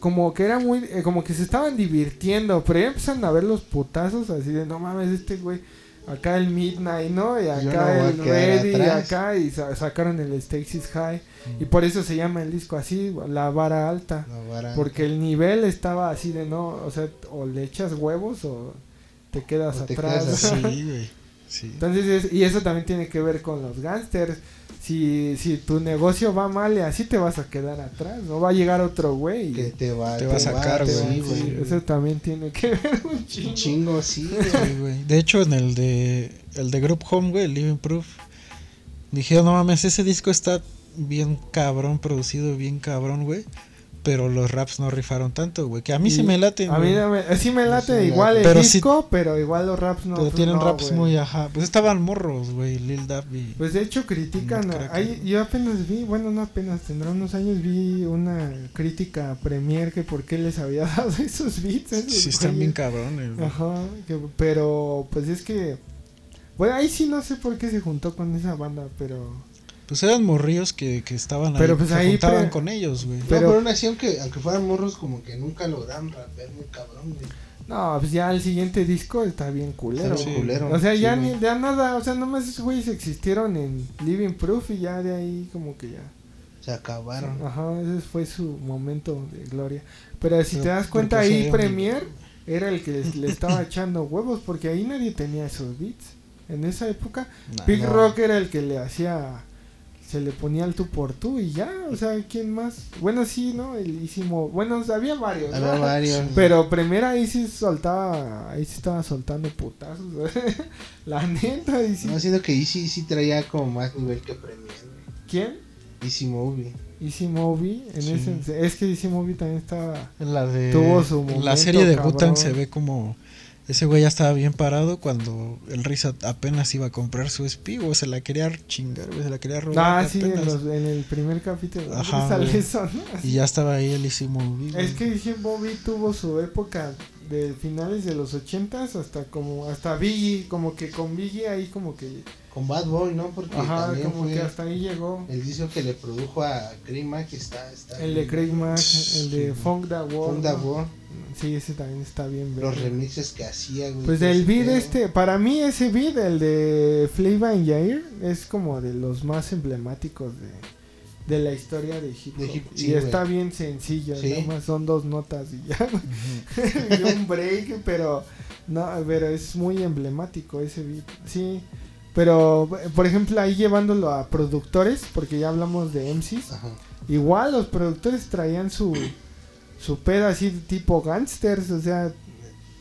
como que era muy eh, como que se estaban divirtiendo, pero ya empezaron a ver los putazos así de no mames, este güey acá el Midnight, ¿no? Y no acá el Ready, y acá, y sa- sacaron el Stacy's High. Y por eso se llama el disco así, la vara alta. No, vara. Porque el nivel estaba así de no, o sea, o le echas huevos o te quedas O te atrás. quedas Sí, güey. Sí. Entonces, es- y eso también tiene que ver con los gángsters. Si, si tu negocio va mal y así te vas a quedar atrás, no va a llegar otro güey. que te va, Te va a sacar, güey. Sí, eso también tiene que ver un Un chingo. chingo, sí, güey. De hecho, en el de el de Group Home, güey, Living Proof, dijeron, no mames, ese disco está bien cabrón, producido bien cabrón, güey. Pero los raps no rifaron tanto, güey. Que a mí Y me late. A mí no me, sí me late igual late. el Pero sí- disco, pero igual los raps no. pero tienen no, raps muy ajá. Pues estaban morros, güey. Lil Dab y. Pues de hecho critican, a- ahí- yo apenas vi, bueno no apenas, tendrá unos años, vi una crítica a Premier que por qué les había dado esos beats. esos sí, están bien cabrones, güey. Ajá, que- pero pues es que, bueno ahí sí no sé por qué se juntó con esa banda, pero... Pues eran morrillos que, que estaban ahí. Pero pues se ahí juntaban pre- con ellos, güey. No, Pero- pero aún así, aunque, aunque fueran morros, como que nunca lograron rapear muy cabrón, güey. No, pues ya el siguiente disco está bien culero. Está bien Sí. culero. O sea, Sí, ya ni, ya nada, o sea, nomás esos güeyes existieron en Living Proof y ya de ahí como que ya... Se acabaron. Ajá, ese fue su momento de gloria. Pero si Pero te das cuenta se ahí Premier era el que le estaba echando huevos porque ahí nadie tenía esos beats. En esa época Nah, Big no. Rock era el que le hacía se le ponía el tú por tú y ya, o sea, ¿quién más? Bueno, sí, ¿no? El hicimos, bueno, había varios, ¿no? Había varios. Pero Premier ahí sí soltaba, ahí sí estaba soltando putazos. La neta, ahí sí. No, siento que Easy sí traía como más nivel que Premier, güey. ¿Quién? Easy Movie. Easy Movie, en Sí. ese, es que Easy Movie también estaba En la de. Tuvo su en la momento, serie de cabrón. Butan se ve como. Ese güey ya estaba bien parado cuando el Risa apenas iba a comprar su SP, güey. Se la quería chingar, güey. Se la quería robar. Ah, sí, en, apenas. los- en el primer capítulo. Ajá, sale güey. eso, ¿no? Y ya estaba ahí el Easy Movie. güey. Es que dije Bobby tuvo su época de finales de los ochentas hasta como hasta Biggie, como que con Biggie ahí como que Con Bad Boy, ¿no? Porque ajá, también como fue que hasta ahí llegó el disco que le produjo a Craig Mack está, está el de Craig. Mack, el de Funk Da War. Funk Da ¿no? Sí, ese también está bien los remixes que hacía, güey. Pues todo el ese beat este, para mí ese beat, el de Flavor and Jair, es como de los más emblemáticos de, de la historia de hip hop. De hip- y está bien sencillo, Sí. nada más son dos notas y ya, y un break, pero no, pero es muy emblemático ese beat, sí. Pero, por ejemplo, ahí llevándolo a productores, porque ya hablamos de MCs, Ajá. Igual los productores traían su su pedo así tipo gangsters, o sea,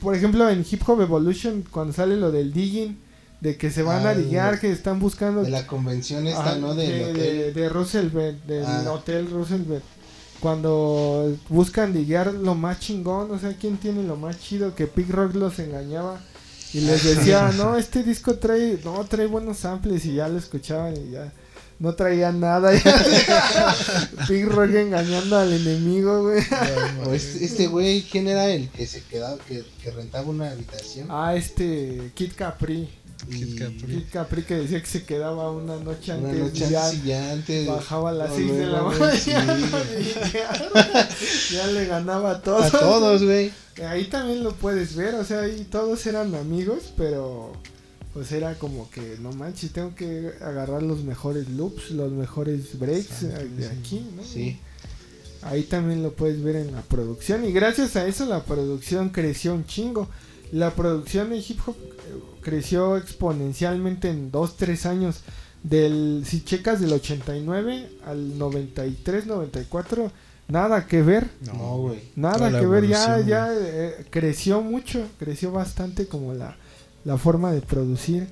por ejemplo en Hip Hop Evolution cuando sale lo del digging de que se van Ah, a diggar, de- que están buscando De la convención esta, Ajá, ¿no? de, Del de, hotel. de Roosevelt, del Ah. hotel Roosevelt. Cuando buscan diguear lo más chingón, o sea, ¿quién tiene lo más chido? Que Pig Rock los engañaba y les decía, no, este disco trae, no, trae buenos samples y ya lo escuchaban y ya no traía nada. Pig Rock engañando al enemigo, güey. O este, este güey, ¿quién era el que se quedaba, que, que rentaba una habitación? Ah, este, Kid Capri. Kid Capri. Kid Capri que decía que se quedaba una noche Una antes noche ya antes y ya antes. bajaba a las No, 6 de la mañana. sí. ya le ganaba a todos. A todos, güey. Ahí también lo puedes ver, o sea, ahí todos eran amigos, pero pues era como que no manches, tengo que agarrar los mejores loops, los mejores breaks de aquí, ¿no? Sí. Ahí también lo puedes ver en la producción y gracias a eso la producción creció un chingo. La producción de hip hop eh, creció exponencialmente en 2, 3 años. Del, si checas del 89 al 93, 94, nada que ver. No, güey. Nada que ver, ya, ya eh, creció mucho, creció bastante como la, la forma de producir.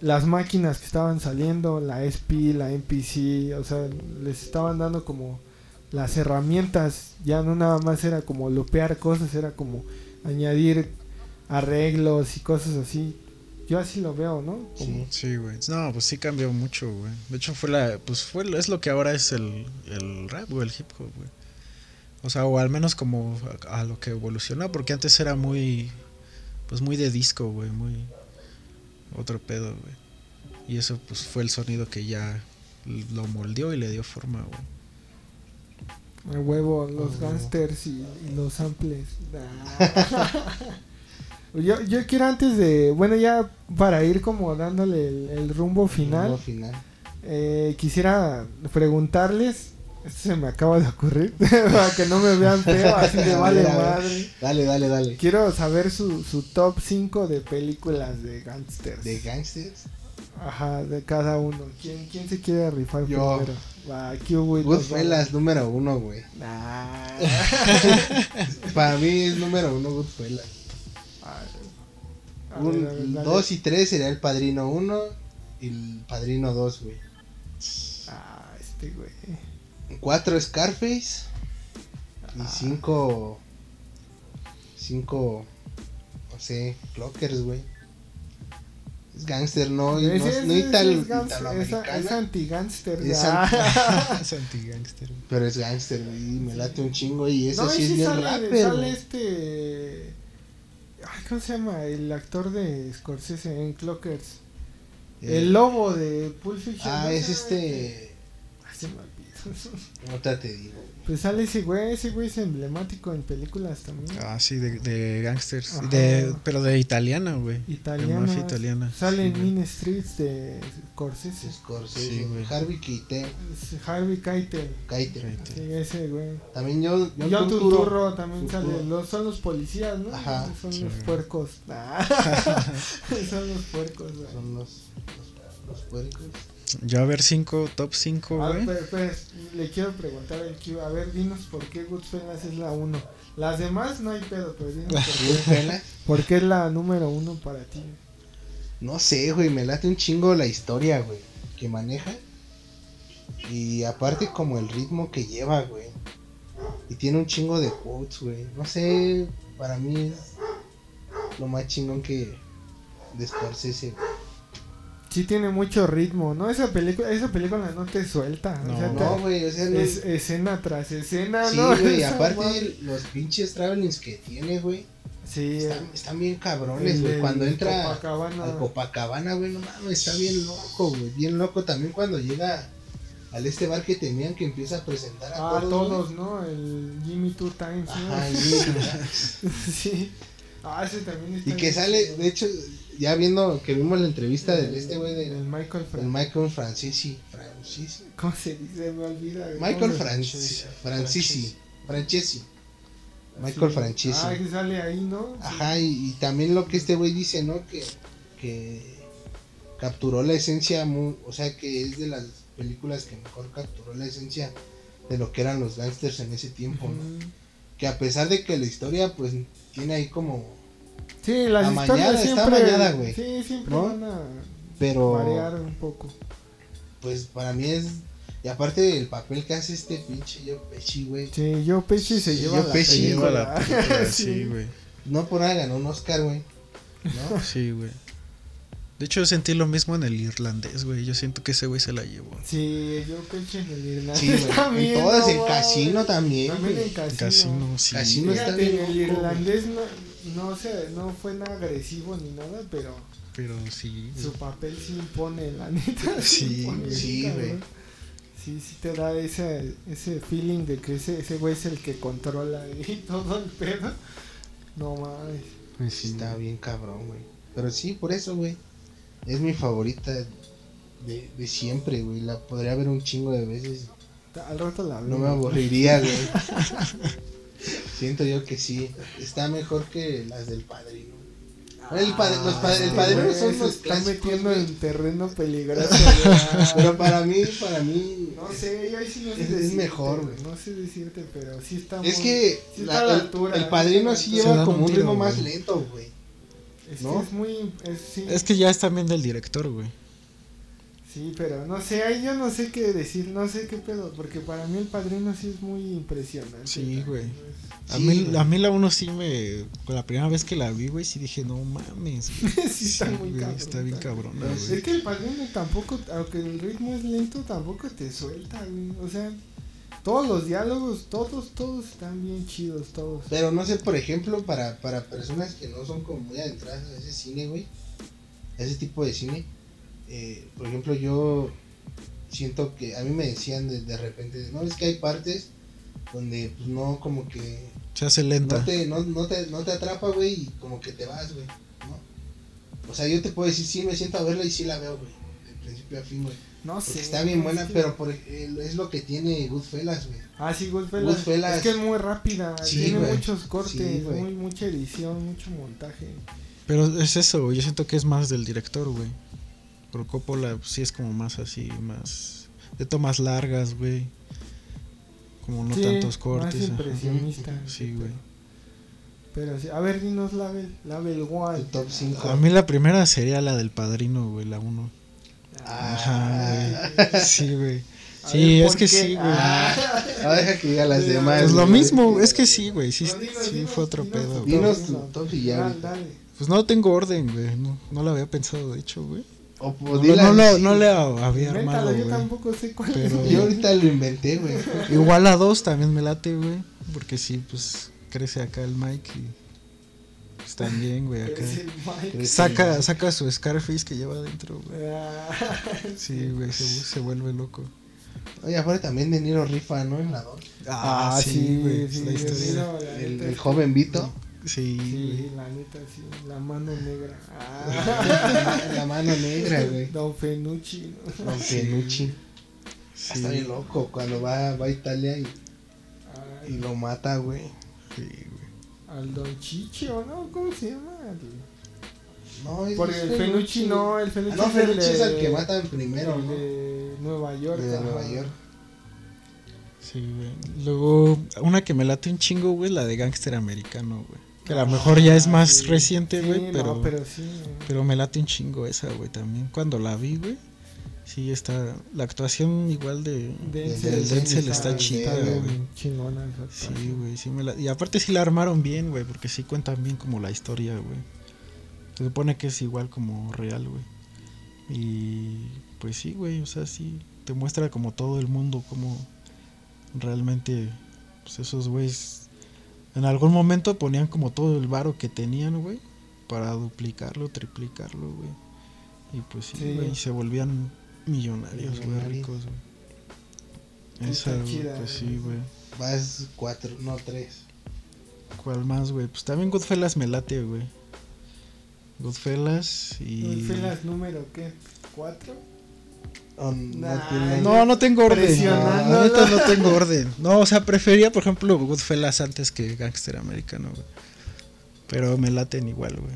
Las máquinas que estaban saliendo, la SP, la MPC, o sea, les estaban dando como las herramientas, ya no nada más era como lupear cosas, era como añadir arreglos y cosas así. Yo así lo veo, ¿no? Como- Sí. Sí, güey. No, pues sí cambió mucho, güey. De hecho fue la, pues fue, es lo que ahora es el, el rap, güey, el hip hop, güey. O sea, o al menos como a, a lo que evolucionó, porque antes era muy, pues muy de disco, güey, muy otro pedo, güey. Y eso pues fue el sonido que ya lo moldeó y le dio forma, güey. El huevo, los Oh. gangsters y, y los samples. Ah. Yo, yo quiero antes de, bueno, ya para ir como dándole el, el rumbo final, Al final. eh, quisiera preguntarles, esto se me acaba de ocurrir, para que no me vean feo, así de vale madre. Dale, dale, dale. Quiero saber su, su top 5 de películas de gangsters. De gangsters. Ajá, de cada uno. ¿Quién, quién se quiere rifar Yo. primero? Va, Goodfellas número uno, güey. Nah. Para mí es número uno Goodfellas. A ver, a ver, Un, dos y tres sería el padrino uno y el padrino dos, güey. Ah, este güey. Cuatro Scarface. Y Ah. cinco. Cinco. No sé, Clockers, güey. Es gangster, no, y no, no es italoamericana, es, es anti-gangster. Es ah. Es anti-gangster. pero es gangster, güey. y Me late un chingo y ese No, sí es bien sale, rapper, sale este. Ay, ¿Cómo se llama? El actor de Scorsese en Clockers. Eh, El lobo de Pulp Fiction. Ah, ¿no? es llama este. Ay, se me. Ahorita te digo. Pues sale ese güey, ese güey es emblemático en películas también. Ah, sí, de, de gangsters. Ajá. De, pero de italiana, güey. De Italiana. mafia italiana. Sale en Sí, güey. Mean Streets de Scorsese. Scorsese, Sí, güey. Harvey Keitel. Harvey Keitel. Keitel. Sí, ese güey. También yo. John John Turturro Turturro. también Turturro. sale. Los, son los policías, ¿no? Ajá. Son Sí. los puercos. Son los puercos, güey. Son los, los, los puercos. Yo a ver, cinco, top 5, Ah, güey. pero, pero, le quiero preguntar al Q, a ver, dinos por qué Goodfellas es la 1. Las demás no hay pedo, pero dinos por qué, Goodfellas. por qué es la número 1 para ti. No sé, güey, me late un chingo la historia, güey, que maneja. Y aparte como el ritmo que lleva, güey. Y tiene un chingo de quotes, güey. No sé, para mí es lo más chingón que de Scorsese. güey. Sí tiene mucho ritmo, ¿no? Esa película, esa película no te suelta. o No, sea, No, güey, o sea, no- es escena tras escena, sí, ¿no? güey, y Esa aparte los pinches travelings que tiene, güey, Sí, están, están bien cabrones, güey. Cuando entra Copacabana. al Copacabana, güey, no mames, está bien loco, güey, bien loco. También cuando llega al este bar que tenían que empieza a presentar a Ah, todos, todos, güey. ¿no? El Jimmy Two Times, ¿no? Ajá, sí. Ah, ese también está y que bien sale, de hecho, ya viendo que vimos la entrevista de este güey de El Michael el Francis. Michael Francisi, Francisi, ¿Cómo se dice? Me olvida. Michael. Francisi, Francisi, Francesi, Michael. Francesi. Ah, que sale ahí, ¿no? Ajá, y, y también lo que este güey dice, ¿no? Que, que capturó la esencia, mu- o sea, que es de las películas que mejor capturó la esencia de lo que eran los gangsters en ese tiempo, ¿no? Que a pesar de que la historia, pues, tiene ahí como... Sí, las Amañada, historias está siempre. amañada, güey. Sí, siempre ¿No? van a Pero, variar un poco. pues, para mí es... Y aparte el papel que hace este pinche Joe Pesci, güey. Sí, yo Pesci se lleva Joe la Pesci Lleva película. la película, Sí. sí, güey. No por nada ganó un Oscar, güey. ¿No? Sí, güey. De hecho, yo sentí lo mismo en el irlandés, güey. Yo siento que ese güey se la llevó. Sí, yo Pesci en el irlandés Sí, güey. también, En todas, no en. Casino también, También en casino. Casino, sí. Casino güey. está Fíjate, bien en el loco, irlandés no, no, se, no fue nada agresivo ni nada, pero Pero sí. su papel sí impone, la neta. Sí, sí, güey. Sí, sí te da ese, ese feeling de que ese, ese güey es el que controla y todo el pedo. No mames. Pues Sí, está bien cabrón, güey. Pero sí, por eso, güey. Es mi favorita de, de siempre, güey. La podría ver un chingo de veces. Al rato la No me veo. aburriría, güey. Siento yo que sí. Está mejor que las del padrino. El, padre, los padre- el padrino son se los está clásicos, metiendo güey. en terreno peligroso. güey. Pero para mí, para mí. No sé, yo ahí sí no sé Es- es decirte, mejor, güey. No sé decirte, pero sí está Es muy- que sí está la- a la el, altura, el padrino sí lleva como un ritmo más lento, güey. Es ¿no? que es muy. Es, sí, Es que ya es también del director, güey. Sí, pero no sé, ahí yo no sé qué decir, no sé qué pedo, porque para mí el padrino sí es muy impresionante. Sí, güey. A, Sí, mí, güey. a mí la uno sí me. La primera vez que la vi, güey, sí dije, no mames. güey. Sí, está muy güey, cabrón, Está bien cabrón, Es que el padrino tampoco, aunque el ritmo es lento, tampoco te suelta, güey. O sea, todos los diálogos, todos, todos están bien chidos, todos. Pero no sé, por ejemplo, para, para personas que no son como muy adentradas a ese cine, güey, a ese tipo de cine, eh, por ejemplo, yo siento que a mí me decían de, de repente, no, es que hay partes donde pues, no, como que Se hace lenta. no te, no, no te, no te atrapa, güey, y como que te vas, güey, ¿no? O sea, yo te puedo decir, sí, me siento a verla y sí la veo, güey, de principio a fin, güey. No sé. está bien no, buena, es que- pero por, ej- es lo que tiene Goodfellas, güey. Ah, sí, Goodfellas. Goodfellas. Es que es muy rápida. Sí, tiene muchos cortes, Sí, muy, mucha edición, mucho montaje. Pero es eso, güey. Yo siento que es más del director, güey. Pero Coppola pues, sí es como más así, más. De tomas largas, güey. Como no Sí, tantos Más cortes. ajá. impresionista. Sí, güey. Pero sí. A ver, dinos Label. Label El One. top 5. A mí la primera sería la del padrino, güey, la 1. Ah, Ajá, güey. Sí, güey. Sí, ver, es ¿por que qué? sí, güey. Ah, ahora deja que diga las Pues demás. Pues lo güey. mismo, es que sí, güey. Sí, No, dinos, sí dinos, fue otro dinos pedo. Dinos top tu top y ya, dale. Pues no tengo orden, güey. No, no lo había pensado, de hecho, güey. O No, pues, no, le había armado, yo güey. tampoco sé cuál Pero- es. Yo ahorita lo inventé, güey. Igual la 2 también me late, güey. Porque sí, pues crece acá el Mike y. Pues también, güey, acá. Saca, saca su Scarface que lleva adentro, güey. Ah, Sí, güey, se, se vuelve loco. Oye, afuera también De Niro rifa, ¿no? En la 2. Ah, sí, güey. sí, la historia. La El, el joven Vito. Sí, Sí, la neta, sí. La mano negra. Ah, la mano negra, güey. Don Fenucci. ¿no? Don Fenucci. Sí, Está bien loco cuando va, va a Italia y, lo mata, güey. sí, güey. al Don Chicho, ¿no? ¿Cómo se llama? No, es Porque el Fenucci no, el Ah, Fenucci no, es el que matan primero, el ¿no? de Nueva York. De. Nueva York. Sí, güey. Luego, una que me late un chingo, güey, la de Gangster Americano, güey. Que a lo mejor ya es más Sí, reciente, sí, güey, no, pero, pero sí. pero me late un chingo esa, güey, también. Cuando la vi, güey, sí está... La actuación igual de... Denzel, del Denzel está está chida, güey. Chingona esa Sí, güey, sí me la... Y aparte sí la armaron bien, güey, porque sí cuentan bien como la historia, güey. Se supone que es igual como real, güey. Y pues sí, güey, o sea, sí te muestra como todo el mundo, como realmente pues esos güeyes en algún momento ponían como todo el varo que tenían, güey, para duplicarlo, triplicarlo, güey. Y pues sí, Sí. güey, se volvían millonarios, güey, ricos, güey. Esa, güey, pues sí, güey. Vas cuatro, no tres. ¿Cuál más, güey? Pues también Goodfellas me late, güey. Goodfellas y... Goodfellas número qué? ¿Cuatro? O no Nah, No, no tengo orden. No, tengo orden. No, o sea, prefería, por ejemplo, Goodfellas antes que Gangster Americano, güey. Pero me laten igual, güey.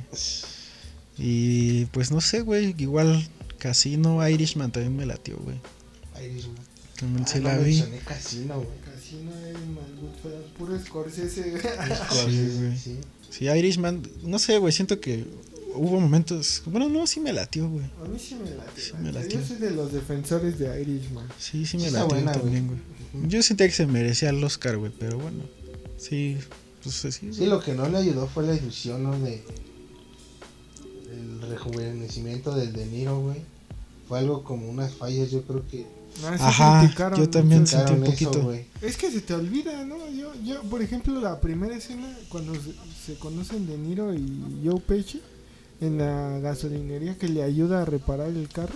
Y pues no sé, güey. Igual Casino, Irishman también me latió, güey. Irishman. También Ah, se la vi. Casino, güey. Casino Irishman, Goodfellas, puro Scorsese. Sí, güey. Sí. Sí, Irishman, no sé, güey. Siento que hubo momentos. Bueno, no, sí me latió, güey. A mí sí me late. Sí me latió. Yo soy de los defensores de Irishman. Sí, sí Sí me está latió buena, también, güey. Yo sentía que se merecía el Oscar, güey. Pero bueno, sí. Pues sí, Sí, güey. lo que no le ayudó fue la ilusión, ¿no? De. El rejuvenecimiento del De Niro, güey. Fue algo como unas fallas, yo creo que. Ah, Ajá, yo también sentí un eso, poquito. güey. Es que se te olvida, ¿no? Yo, yo, por ejemplo, la primera escena, cuando se, se conocen De Niro y Joe Pesci en la gasolinería que le ayuda a reparar el carro,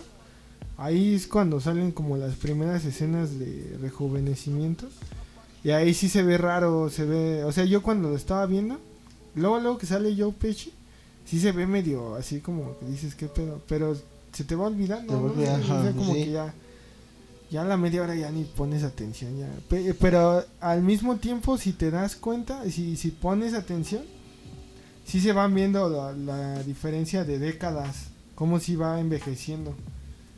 ahí es cuando salen como las primeras escenas de rejuvenecimiento. Y ahí sí se ve raro, se ve... O sea, yo cuando lo estaba viendo, luego, luego que sale Joe Pesci, sí se ve medio así como que dices, ¿qué pedo? Pero se te va olvidando, ¿no? O sea, como sí. que ya... Ya a la media hora ya ni pones atención ya. Pe- Pero al mismo tiempo, si te das cuenta, si, si pones atención, sí se van viendo la, la diferencia de décadas, cómo si va envejeciendo.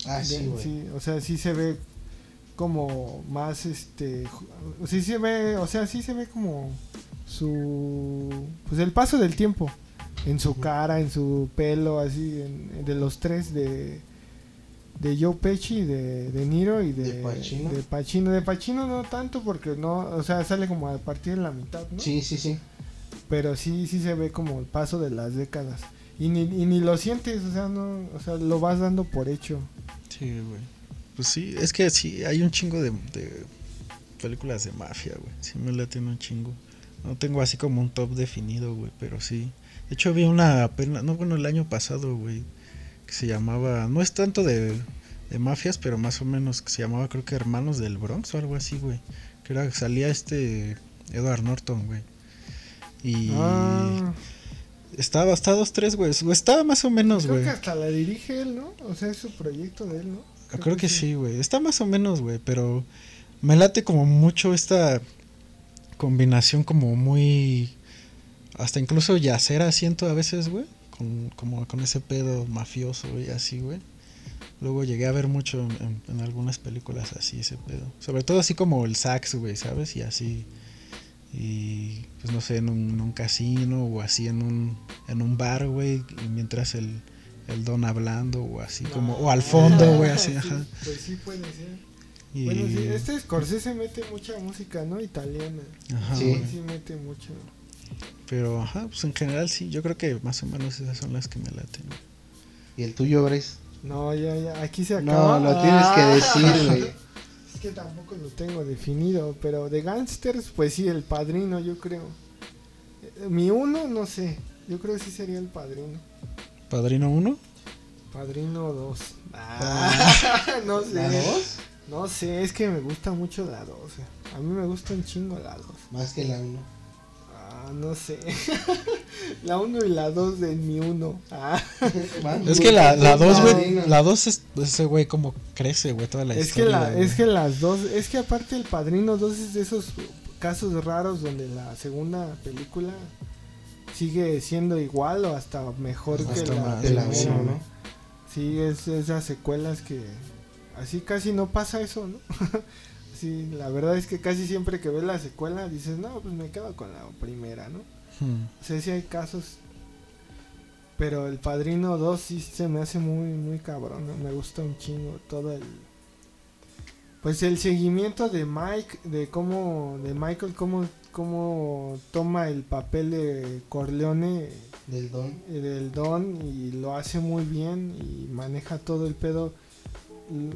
Ah, De- sí, sí, o sea, sí se ve como más este, sí se ve, o sea, sí se ve como su pues el paso del tiempo en su cara, en su pelo, así en- de los tres de de Joe Pesci, de, de Niro y de, De Pacino. de Pacino. De Pacino no tanto porque no, o sea, sale como a partir de la mitad, ¿no? Sí, sí, sí. Pero sí, sí se ve como el paso de las décadas. Y ni, y ni lo sientes, o sea, no, o sea, lo vas dando por hecho. Sí, güey. Pues sí, es que sí, hay un chingo de, de películas de mafia, güey. Sí me laten un chingo. No tengo así como un top definido, güey, pero sí. De hecho vi una apenas, no, bueno, el año pasado, güey, que se llamaba, no es tanto de, de mafias, pero más o menos que se llamaba creo que Hermanos del Bronx o algo así, güey. Que era, salía este Edward Norton, güey. Y Ah, estaba hasta dos, tres, güey. Estaba más o menos, creo güey. que hasta la dirige él, ¿no? O sea, es su proyecto de él, ¿no? Creo, que sí, güey. Está más o menos, güey. Pero me late como mucho esta combinación como muy... Hasta incluso yacera siento a veces, güey. Con, como con ese pedo mafioso y así, güey. Luego llegué a ver mucho en algunas películas así ese pedo. Sobre todo así como el sax, güey, ¿sabes? Y así. Y pues no sé, en un, en un casino o así en un, en un bar, güey. Y mientras el, el don hablando o así como... O al fondo, güey, así, Sí, ajá. Pues sí puede ser. Y, Bueno, sí, este Scorsese mete mucha música, ¿no? Italiana. ajá, Sí. Sí, mete mucho. Pero, ajá, pues en general sí, yo creo que más o menos esas son las que me laten. ¿Y el tuyo, Bryce? No, ya, ya, aquí se acaba. No, lo tienes que Ah. decir, güey. Es que tampoco lo tengo definido, pero de gangsters, pues sí, el padrino, yo creo. Mi uno, no sé. Yo creo que sí sería el padrino. ¿Padrino uno Padrino dos ah. no sé. ¿La 2? No sé, es que me gusta mucho la dos eh. A mí me gusta un chingo la dos Más que la uno no, sé. la 1 y la 2 de mi 1. Ah. Es que la 2, güey. La 2 es ese güey como crece, güey, toda la es historia. Que la, es que las dos. Es que aparte el padrino 2 es de esos casos raros donde la segunda película sigue siendo igual o hasta mejor hasta que la, de la, la uno, ¿no? Sí, es esas secuelas que. Así casi no pasa eso, ¿no? sí, la verdad es que casi siempre que ves la secuela dices, no, pues me quedo con la primera, ¿no? Hmm. O sea, sí hay casos. Pero el Padrino 2 sí se me hace muy, muy cabrón. ¿no? Me gusta un chingo todo el... Pues el seguimiento de Mike, de cómo... De Michael, cómo, cómo toma el papel de Corleone Del don. eh, del Don y lo hace muy bien y maneja todo el pedo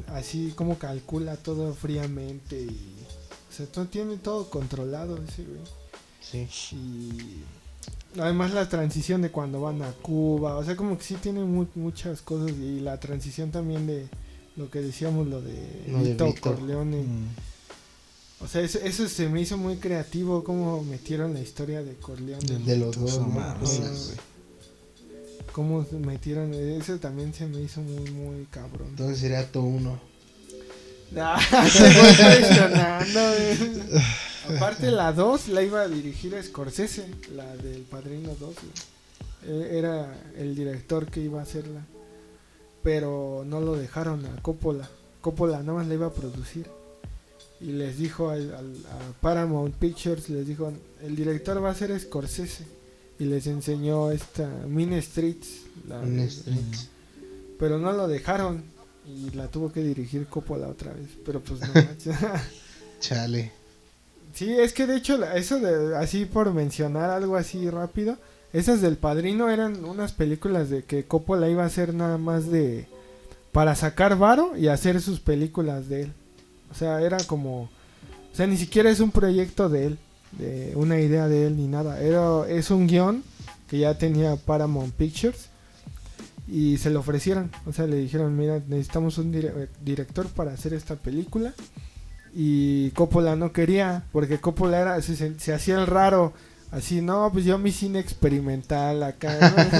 así como calcula todo fríamente y... O sea, todo, tiene todo controlado ese güey. Sí. Y además la transición de cuando van a Cuba, o sea, como que sí tiene mu- muchas cosas y la transición también de lo que decíamos, lo de de Vito Vito. Corleone. Hmm. O sea, eso, eso se me hizo muy creativo, como metieron la historia de Corleone. De los dos, No ¿no? Cómo metieron, eso también se me hizo muy, muy cabrón. Entonces sería tu uno. Ah, güey. Aparte la 2 la iba a dirigir Scorsese, la del Padrino 2. güey. Eh, Era el director que iba a hacerla. Pero no lo dejaron a Coppola. Coppola nada más la iba a producir. Y les dijo al, al- a Paramount Pictures, les dijo, el director va a ser Scorsese. Y les enseñó esta Mean Streets. la- Un street. pero no lo dejaron. Y la tuvo que dirigir Coppola otra vez. Pero pues no. Chale. Sí, es que de hecho, eso de así por mencionar algo así rápido, esas del Padrino eran unas películas de que Coppola iba a hacer nada más de para sacar varo y hacer sus películas de él. O sea, era como, o sea, ni siquiera es un proyecto de él, de una idea de él ni nada. Era es un guion que ya tenía Paramount Pictures y se lo ofrecieron. O sea, le dijeron, mira, necesitamos un dire- director para hacer esta película y Coppola no quería porque Coppola era se, se- se hacía el raro así no pues yo mi cine experimental acá ¿no?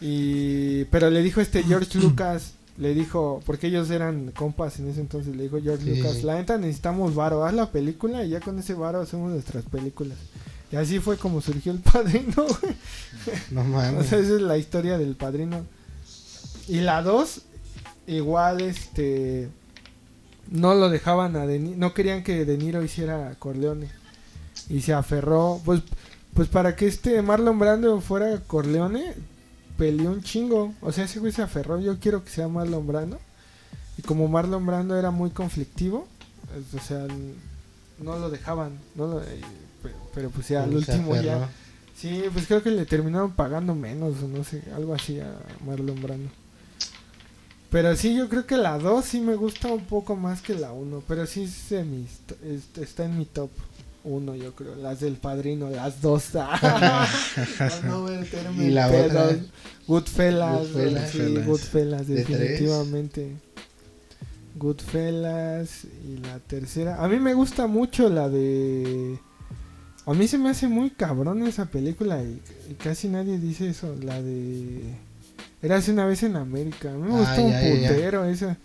y pero le dijo este George Lucas le dijo porque ellos eran compas en ese entonces le dijo George Sí, Lucas la neta necesitamos varo haz la película y ya con ese varo hacemos nuestras películas y así fue como surgió el padrino güey. No O mames. sea, esa es la historia del padrino. Y la 2, igual, este. No lo dejaban a De Ni- No querían que De Niro hiciera Corleone. Y se aferró. Pues, pues para que este Marlon Brando fuera Corleone, peleó un chingo. O sea, ese güey se aferró. Yo quiero que sea Marlon Brando. Y como Marlon Brando era muy conflictivo, o sea, no lo dejaban. No lo- eh, pero, pero pues ya al último ya. Sí, pues creo que le terminaron pagando menos, o no sé, algo así a Marlon Brando. Pero sí, yo creo que la 2 sí me gusta un poco más que la 1, pero sí es de es- está en mi top 1, yo creo. Las del padrino, las dos. No meterme Y la pedos. otra. Goodfellas, Goodfellas. sí, Goodfellas. Goodfellas, De tres. definitivamente. Goodfellas y la tercera. A mí me gusta mucho la de A mí se me hace muy cabrón esa película y, y casi nadie dice eso. La de. Érase una vez en América. A mí me Ah, gustó un ya, ya, ya. putero esa.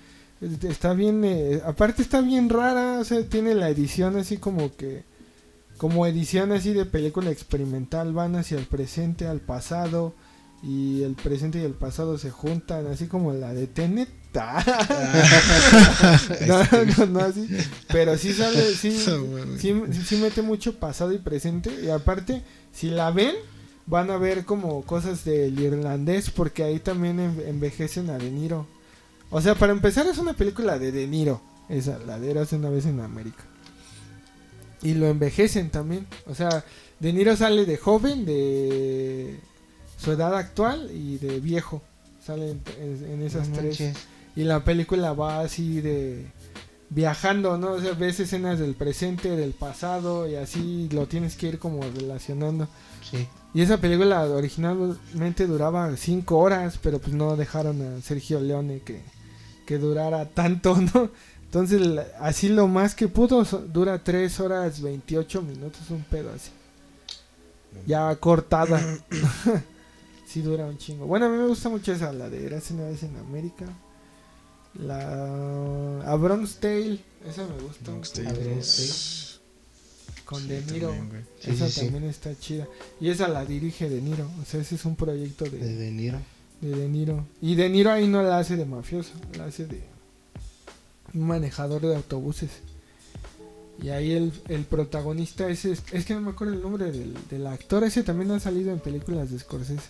Es- Está bien. eh, aparte, está bien rara. O sea, tiene la edición así como que. Como edición así de película experimental. Van hacia el presente, al pasado. Y el presente y el pasado se juntan. Así como la de Tenet. no, no, no así. Pero sí sale. Sí, sí, sí mete mucho pasado y presente. Y aparte, si la ven, van a ver como cosas del irlandés. Porque ahí también en- envejecen a De Niro. O sea, para empezar, es una película de De Niro. Esa, la de Eras una vez en América. Y lo envejecen también. O sea, De Niro sale de joven, de su edad actual y de viejo. Sale en, esas No tres. manches. Y la película va así de viajando, ¿no? O sea, ves escenas del presente, del pasado y así lo tienes que ir como relacionando. Sí. Y esa película originalmente duraba cinco horas, pero pues no dejaron a Sergio Leone que, que durara tanto, ¿no? Entonces así lo más que pudo dura 3 horas 28 minutos, un pedo así. Ya cortada. sí dura un chingo. Bueno, a mí me gusta mucho esa, la de Eras una vez en América. La... A Bronx Tale, esa me gusta. Bronx Tale. Bronx Con Sí, De Niro. también, güey. Sí, esa sí. también está chida. Y esa la dirige De Niro. O sea, ese es un proyecto de, De De Niro. de De Niro. Y De Niro ahí no la hace de mafioso, la hace de un manejador de autobuses. Y ahí el, el protagonista ese es, es que no me acuerdo el nombre del, del actor, ese también ha salido en películas de Scorsese.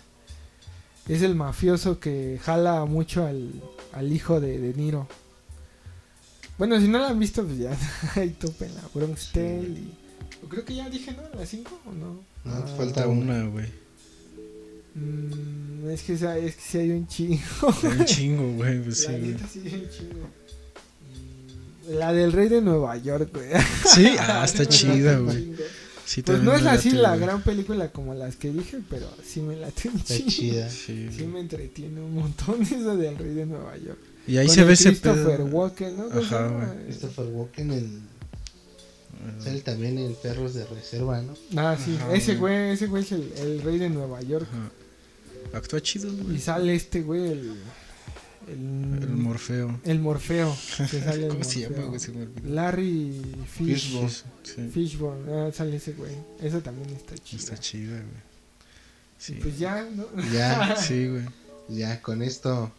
Es el mafioso que jala mucho al, al hijo de De Niro. Bueno, si no la han visto, pues ya ahí topen la Bronx Tale. Y, creo que ya dije, ¿no? ¿Las 5 o no? No, Ah, falta una, güey. Mm, es que es que sí hay un chingo. Hay Un chingo, güey. Pues sí, la güey. neta sí hay un chingo. La del rey de Nueva York, güey. Sí, ah, está chida, güey. Sí, Pues no es así la güey. gran película como las que dije, pero sí me late un Está chingo. chida. Sí, Sí me entretiene un montón esa del rey de Nueva York. Y ahí Con se ve ese Christopher. Walken, ¿no? ¿Cómo se Ajá, güey. Christopher Walken, el, sale también el Perros de Reserva, ¿no? Ah, sí, Ajá, ese güey. ese güey es el, el rey de Nueva York. Ajá. Actúa chido, Y güey. sale este güey, el. El, El Morfeo. el Morfeo. que sale el ¿Cómo se llama, güey? Se. Larry Fish. Fishburne. Sí, Fishbone, ah, sale ese güey. Eso también está chido. está chida, güey. Sí. Pues ya, ¿no? Ya, Sí, güey. ya, con esto.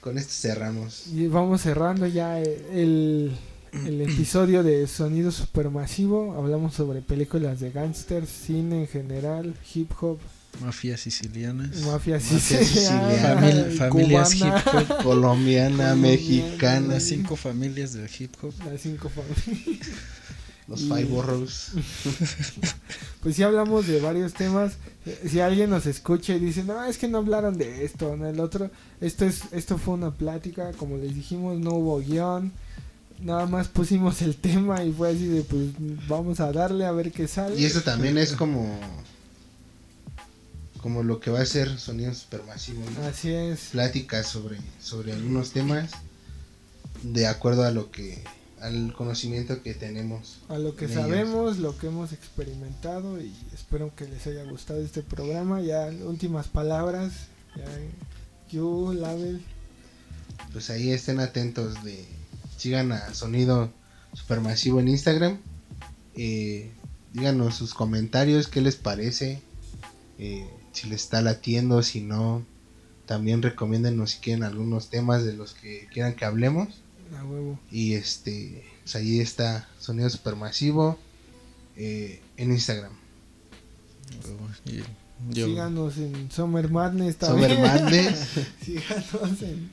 Con esto cerramos. Y vamos cerrando ya el, el episodio de Sonido Supermasivo. Hablamos sobre películas de gangsters, cine en general, hip hop, Mafias sicilianas. mafia Mafia siciliana, siciliana. Famil- familias cubana, hip hop. Colombiana, Colombiana. mexicana, Las cinco familias del hip hop. Las cinco familias. los Five Boroughs. Pues sí hablamos de varios temas. Eh, Si alguien nos escucha y dice, no, es que no hablaron de esto, no el otro. Esto es, esto fue una plática, como les dijimos, no hubo guion. Nada más pusimos el tema y fue así de, pues vamos a darle a ver qué sale. Y eso también es como. Como lo que va a ser Sonido Supermasivo, ¿no? Así es. Pláticas sobre, sobre algunos temas. De acuerdo a lo que. Al conocimiento que tenemos. A lo que ellos. sabemos, lo que hemos experimentado y espero que les haya gustado este programa. Ya últimas palabras. Ya, you, Label. Pues ahí estén atentos de. Sigan a Sonido Supermasivo en Instagram. Eh, díganos sus comentarios, qué les parece. eh, si les está latiendo, si no. También recomiéndenos si quieren algunos temas de los que quieran que hablemos. A huevo. Y este, pues ahí está Sonido Supermasivo eh, en Instagram. Y yo- Síganos en Summer Madness Summer también. Madness, Síganos en,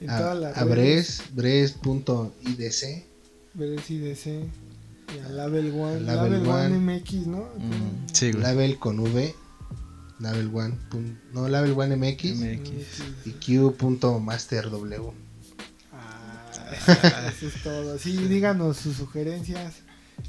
en a, todas las a. Bres, bres.idc. Bres IDC. Y a Label One. A Label, Label One One. MX, ¿no? Mm, sí, güey. Label con V. Label One. no, Label One MX. MX. Y Q.masterw. Ah, eso es todo. Sí, díganos sus sugerencias.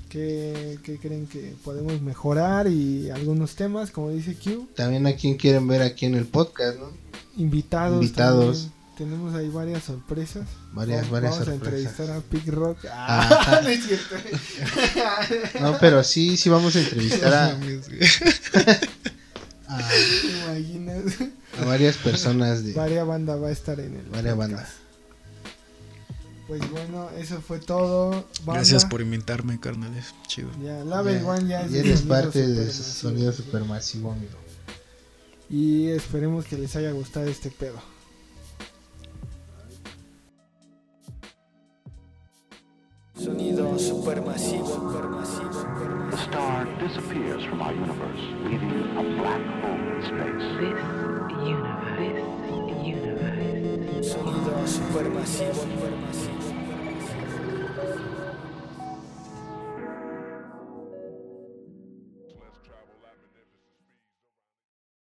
¿Qué, qué creen que podemos mejorar? Y algunos temas, como dice Q. También a quien quieren ver aquí en el podcast, ¿no? Invitados. Invitados. también. tenemos ahí varias sorpresas. Varias, Vamos- varias vamos sorpresas. a entrevistar a Pig Rock. Ajá. Ah, no es cierto. No, pero sí, sí vamos a entrevistar a, a, a varias personas de Varia banda va a estar en el. varias podcast. bandas. Pues bueno, eso fue todo. Banda. Gracias por invitarme, carnales. Chido. Ya, Level Ya, One ya es y eres parte de ese sonido supermasivo, amigo. Y esperemos que les haya gustado este pedo. Sonido supermasivo, supermasivo, The supermasivo. star disappears from our universe, leaving a black hole in space. This universe, this universe, Sonido supermasivo, supermasivo.